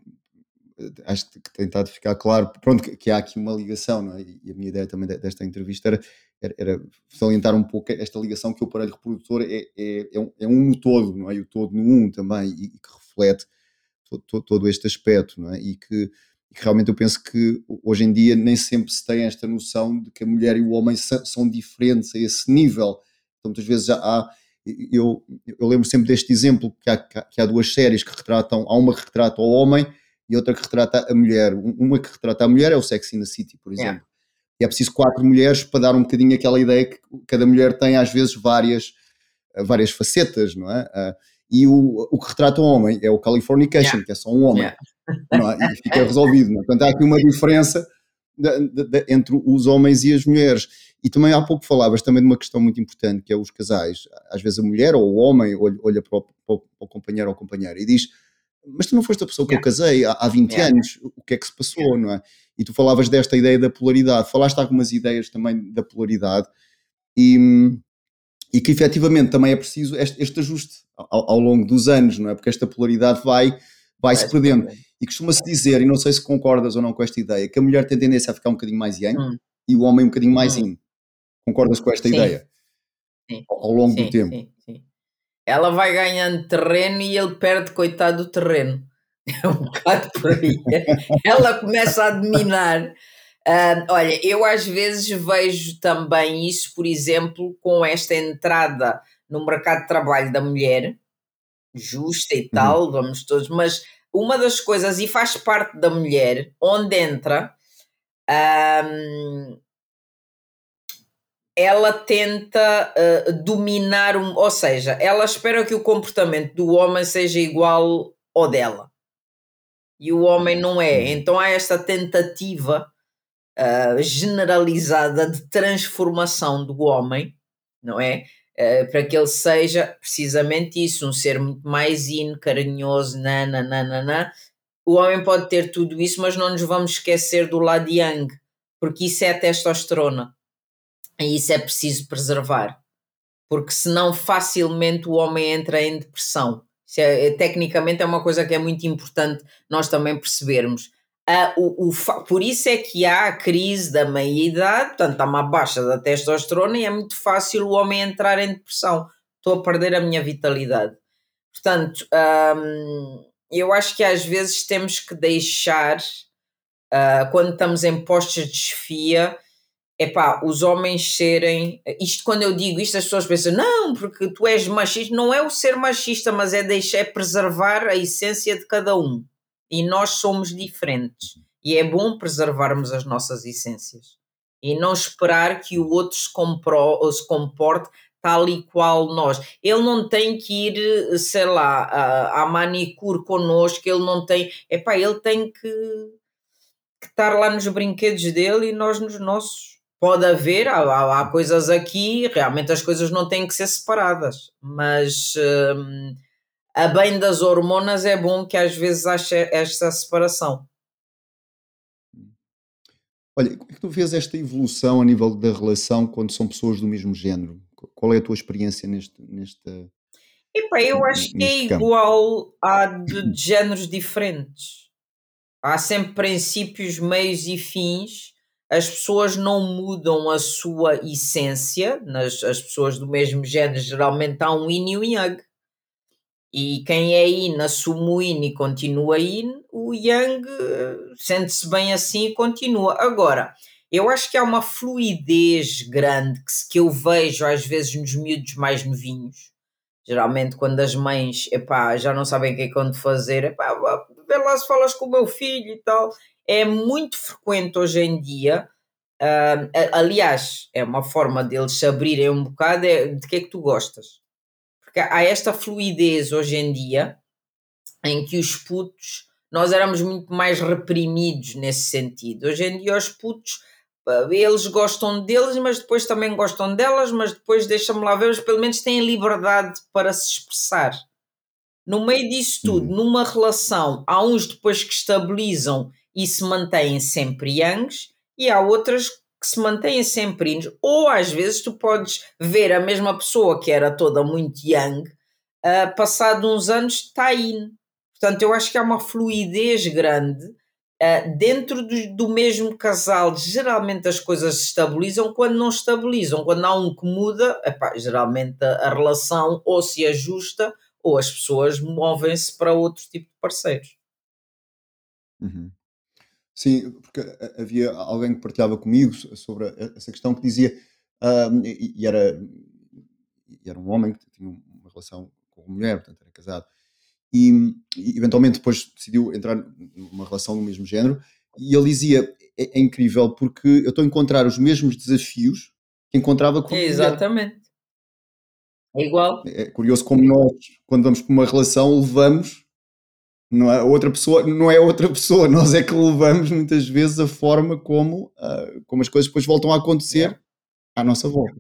acho que tem estado ficar claro, pronto, que, que há aqui uma ligação, não é? E a minha ideia também desta entrevista era, era, era salientar um pouco esta ligação que o aparelho reprodutor é, é, é, um, é um no todo, não é? E o todo no um também, e, que reflete todo, todo este aspecto, não é? E que, que realmente eu penso que hoje em dia nem sempre se tem esta noção de que a mulher e o homem são diferentes a esse nível. Então, muitas vezes há. Eu, eu lembro sempre deste exemplo que há, que há duas séries que retratam. Há uma que retrata o homem e outra que retrata a mulher. Uma que retrata a mulher é o Sex in the City, por exemplo. Yeah. E é preciso quatro mulheres para dar um bocadinho aquela ideia que cada mulher tem, às vezes, várias, várias facetas, não é? E o, o que retrata o homem é o Californication, yeah. que é só um homem. Yeah. É? E fica resolvido. Não é? Portanto, há aqui uma diferença de, de, de, entre os homens e as mulheres. E também há pouco falavas também de uma questão muito importante, que é os casais. Às vezes a mulher ou o homem olha, olha para, o, para, o, companheiro ou companheira e diz mas tu não foste a pessoa que yeah. eu casei há, há 20 yeah. anos, o que é que se passou, yeah. não é? E tu falavas desta ideia da polaridade, falaste algumas ideias também da polaridade e, e que efetivamente também é preciso este, este ajuste ao, ao, longo dos anos, não é? Porque esta polaridade vai, vai se perdendo. E costuma-se dizer, e não sei se concordas ou não com esta ideia, que a mulher tem tendência a ficar um bocadinho mais yang hum. e o homem um bocadinho mais hum. yin. Concordas com esta sim. ideia? Sim. Ao longo sim, do tempo. Sim, sim. Ela vai ganhando terreno e ele perde, coitado, do terreno. (laughs) É um bocado por aí. Ela começa a dominar. Uh, olha, eu às vezes vejo também isso, por exemplo, com esta entrada no mercado de trabalho da mulher, justa e tal, uhum. vamos todos, mas uma das coisas, e faz parte da mulher, onde entra, um, ela tenta uh, dominar, um, ou seja, ela espera que o comportamento do homem seja igual ao dela. E o homem não é. Então há esta tentativa uh, generalizada de transformação do homem, não é? Uh, para que ele seja precisamente isso, um ser muito mais in, carinhoso, nananana. O homem pode ter tudo isso, mas não nos vamos esquecer do lado yang, porque isso é testosterona. E isso é preciso preservar. porque senão facilmente o homem entra em depressão. É, é, tecnicamente é uma coisa que é muito importante nós também percebermos. Uh, o, o, por isso é que há a crise da meia-idade, portanto, há uma baixa da testosterona e é muito fácil o homem entrar em depressão. Estou a perder a minha vitalidade. Portanto, eu acho que às vezes temos que deixar, uh, quando estamos em postos de desfia, epá, os homens serem. Isto quando eu digo isto, as pessoas pensam, não, porque tu és machista. Não é o ser machista, mas é deixar é preservar a essência de cada um e nós somos diferentes. E é bom preservarmos as nossas essências e não esperar que o outro se, compro, se comporte tal e qual nós. Ele não tem que ir, sei lá, à manicure connosco, ele não tem. Epá, ele tem que, que estar lá nos brinquedos dele e nós nos nossos. Pode haver, há, há coisas aqui, realmente as coisas não têm que ser separadas, mas. Hum, a bem das hormonas é bom que às vezes haja esta separação. Olha, como é que tu vês esta evolução a nível da relação quando são pessoas do mesmo género? Qual é a tua experiência neste, neste Epa, eu acho que é igual a de, de géneros diferentes. Há sempre princípios, meios e fins. As pessoas não mudam a sua essência. Nas, as pessoas do mesmo género geralmente há um yin e um yang. E quem é yin assume o yin e continua yin, o yang eh, sente-se bem assim e continua. Agora, eu acho que há uma fluidez grande que, que eu vejo às vezes nos miúdos mais novinhos. Geralmente quando as mães epá, já não sabem o que é quando fazer, epá, vê lá se falas com o meu filho e tal. É muito frequente hoje em dia. Uh, aliás, é uma forma deles se abrirem um bocado. É, de que é que tu gostas? porque há esta fluidez hoje em dia em que os putos, nós éramos muito mais reprimidos nesse sentido. Hoje em dia os putos, eh, eles gostam deles, mas depois também gostam delas, mas depois deixa-me lá ver, eles pelo menos têm liberdade para se expressar. No meio disso tudo, uhum. numa relação, há uns depois que estabilizam e se mantêm sempre youngs, e há outras que se mantêm sempre inos, ou às vezes tu podes ver a mesma pessoa que era toda muito young, uh, passado uns anos está in. Portanto, eu acho que há uma fluidez grande uh, dentro do, do, mesmo casal. Geralmente as coisas se estabilizam quando não estabilizam. Quando há um que muda, epá, geralmente a, a relação ou se ajusta ou as pessoas movem-se para outro tipo de parceiros. Uhum. Sim, porque havia alguém que partilhava comigo sobre essa questão que dizia, e, era, e era um homem que tinha uma relação com uma mulher, portanto era casado, e, e eventualmente depois decidiu entrar numa relação do mesmo género, e ele dizia: é, é incrível porque eu estou a encontrar os mesmos desafios que encontrava com Exatamente. É igual. É curioso como nós, quando vamos para uma relação, levamos não é outra pessoa, não é outra (laughs) pessoa, nós é que levamos muitas vezes a forma como, uh, como as coisas depois voltam a acontecer é. à nossa volta.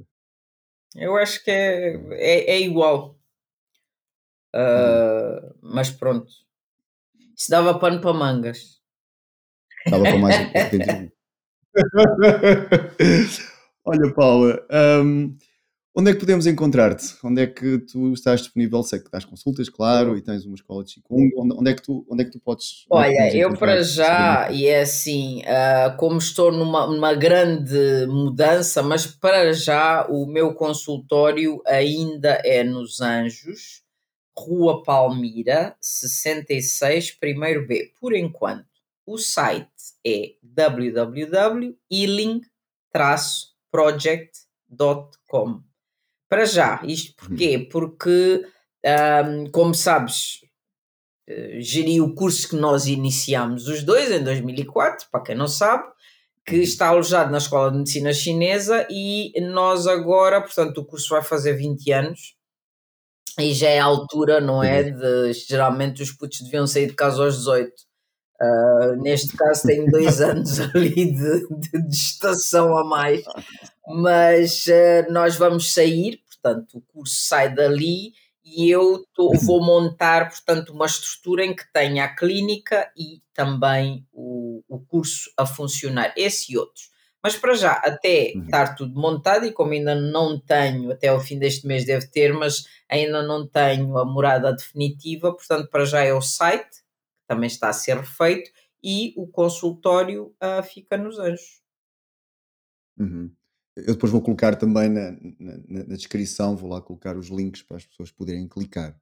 Eu acho que é, é, é igual. Uh, mas pronto. Isso dava pano para mangas. Dava para mais. (laughs) (laughs) Olha, Paula, um, Onde é que podemos encontrar-te? Onde é que tu estás disponível? Sei que dás consultas, claro, e tens uma escola de Qigong. Onde, onde, é, que tu, onde é que tu podes. É Olha, eu para já, e é assim, uh, como estou numa, numa grande mudança, mas para já o meu consultório ainda é nos Anjos, Rua Palmira, 66, primeiro B, por enquanto. O site é www.healing-project.com para já. Isto porquê? Uhum. Porque, um, como sabes, uh, geri o curso que nós iniciámos os dois em 2004, para quem não sabe, que uhum. está alojado na Escola de Medicina Chinesa e nós agora, portanto, o curso vai fazer 20 anos e já é a altura, não é? Uhum. De, geralmente os putos deviam sair de casa aos 18. Uh, ah, neste (laughs) caso tenho dois anos (laughs) ali de, de, de, estação a mais, mas uh, nós vamos sair, portanto, o curso sai dali e eu tô, vou montar, portanto, uma estrutura em que tenha a clínica e também o, o curso a funcionar, esse e outros. Mas para já, até Uhum. estar tudo montado, e como ainda não tenho, até ao fim deste mês deve ter, mas ainda não tenho a morada definitiva, portanto, para já é o site, que também está a ser refeito, e o consultório ah, fica nos Anjos. Uhum. Eu depois vou colocar também na, na- na- descrição, vou lá colocar os links para as pessoas poderem clicar.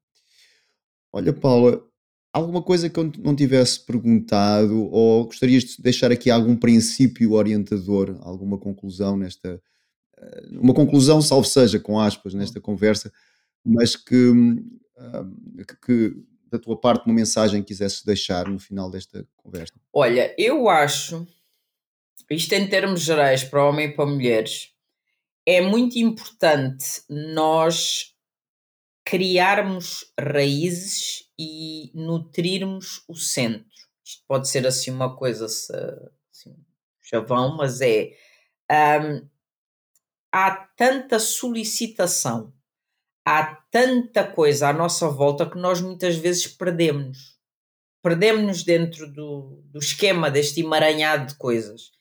Olha, Paula, alguma coisa que eu não tivesse perguntado ou gostarias de deixar aqui algum princípio orientador, alguma conclusão nesta, eh, uma conclusão, salvo seja, com aspas, nesta conversa, mas que, hum, ah, que- que da tua parte uma mensagem quisesses deixar no final desta conversa. Olha, eu acho, isto em termos gerais, para homem e para mulheres, é muito importante nós criarmos raízes e nutrirmos o centro. Isto pode ser assim uma coisa assim, chavão, mas é hum, há tanta solicitação, há tanta coisa à nossa volta que nós muitas vezes perdemos. Perdemos-nos dentro do, do esquema deste emaranhado de coisas.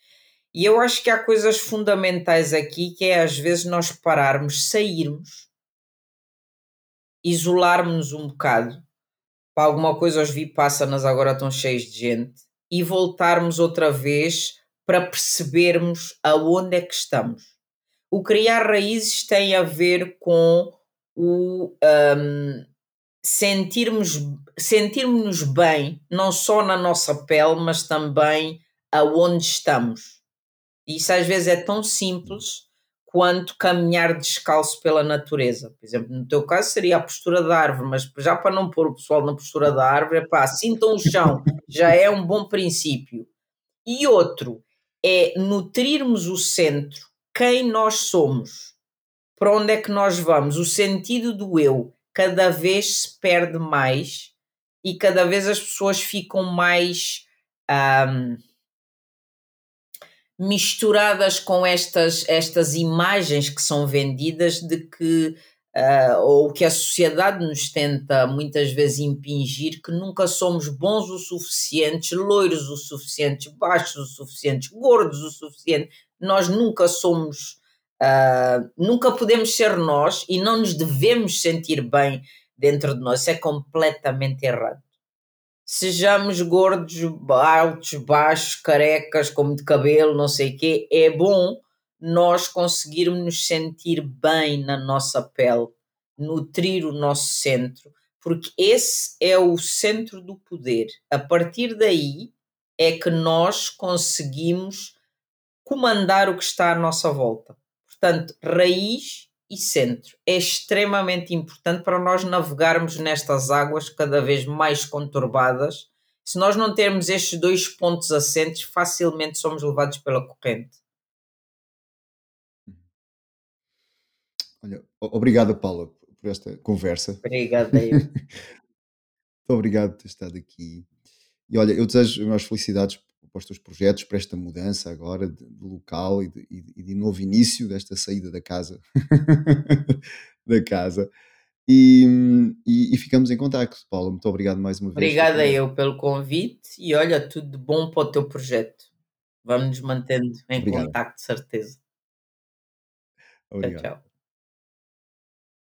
E eu acho que há coisas fundamentais aqui que é às vezes nós pararmos, sairmos, isolarmos um bocado, para alguma coisa os vipassanas agora estão cheios de gente, e voltarmos outra vez para percebermos aonde é que estamos. O criar raízes tem a ver com o hum, sentirmos sentirmos bem, não só na nossa pele, mas também aonde estamos. E isso às vezes é tão simples quanto caminhar descalço pela natureza. Por exemplo, no teu caso seria a postura da árvore, mas já para não pôr o pessoal na postura da árvore, pá, sintam o chão, (laughs) já é um bom princípio. E outro é nutrirmos o centro, quem nós somos, para onde é que nós vamos, o sentido do eu cada vez se perde mais e cada vez as pessoas ficam mais ahm, misturadas com estas, estas imagens que são vendidas de que ah, ou que a sociedade nos tenta muitas vezes impingir que nunca somos bons o suficientes, loiros o suficientes, baixos o suficientes, gordos o suficiente. Nós nunca somos, ah, nunca podemos ser nós e não nos devemos sentir bem dentro de nós. Isso é completamente errado. Sejamos gordos, altos, baixos, carecas, com muito cabelo, não sei o quê, é bom nós conseguirmos nos sentir bem na nossa pele, nutrir o nosso centro, porque esse é o centro do poder. A partir daí é que nós conseguimos comandar o que está à nossa volta. Portanto, raiz e centro é extremamente importante para nós navegarmos nestas águas cada vez mais conturbadas. Se nós não termos estes dois pontos assentes, facilmente somos levados pela corrente. Olha, obrigado, Paula, por esta conversa. Obrigada. eu. (laughs) Muito obrigado por ter estado aqui. E olha, eu desejo as maiores felicidades para os teus projetos, para esta mudança agora de, de local e de, e de- novo início desta saída da casa. (laughs) da casa. E, e- e ficamos em contacto, Paula. Muito obrigado mais uma vez. Obrigada eu pelo convite e olha, tudo de bom para o teu projeto. Vamos nos mantendo em Obrigado. contacto, certeza. Tchau, Obrigado. tchau.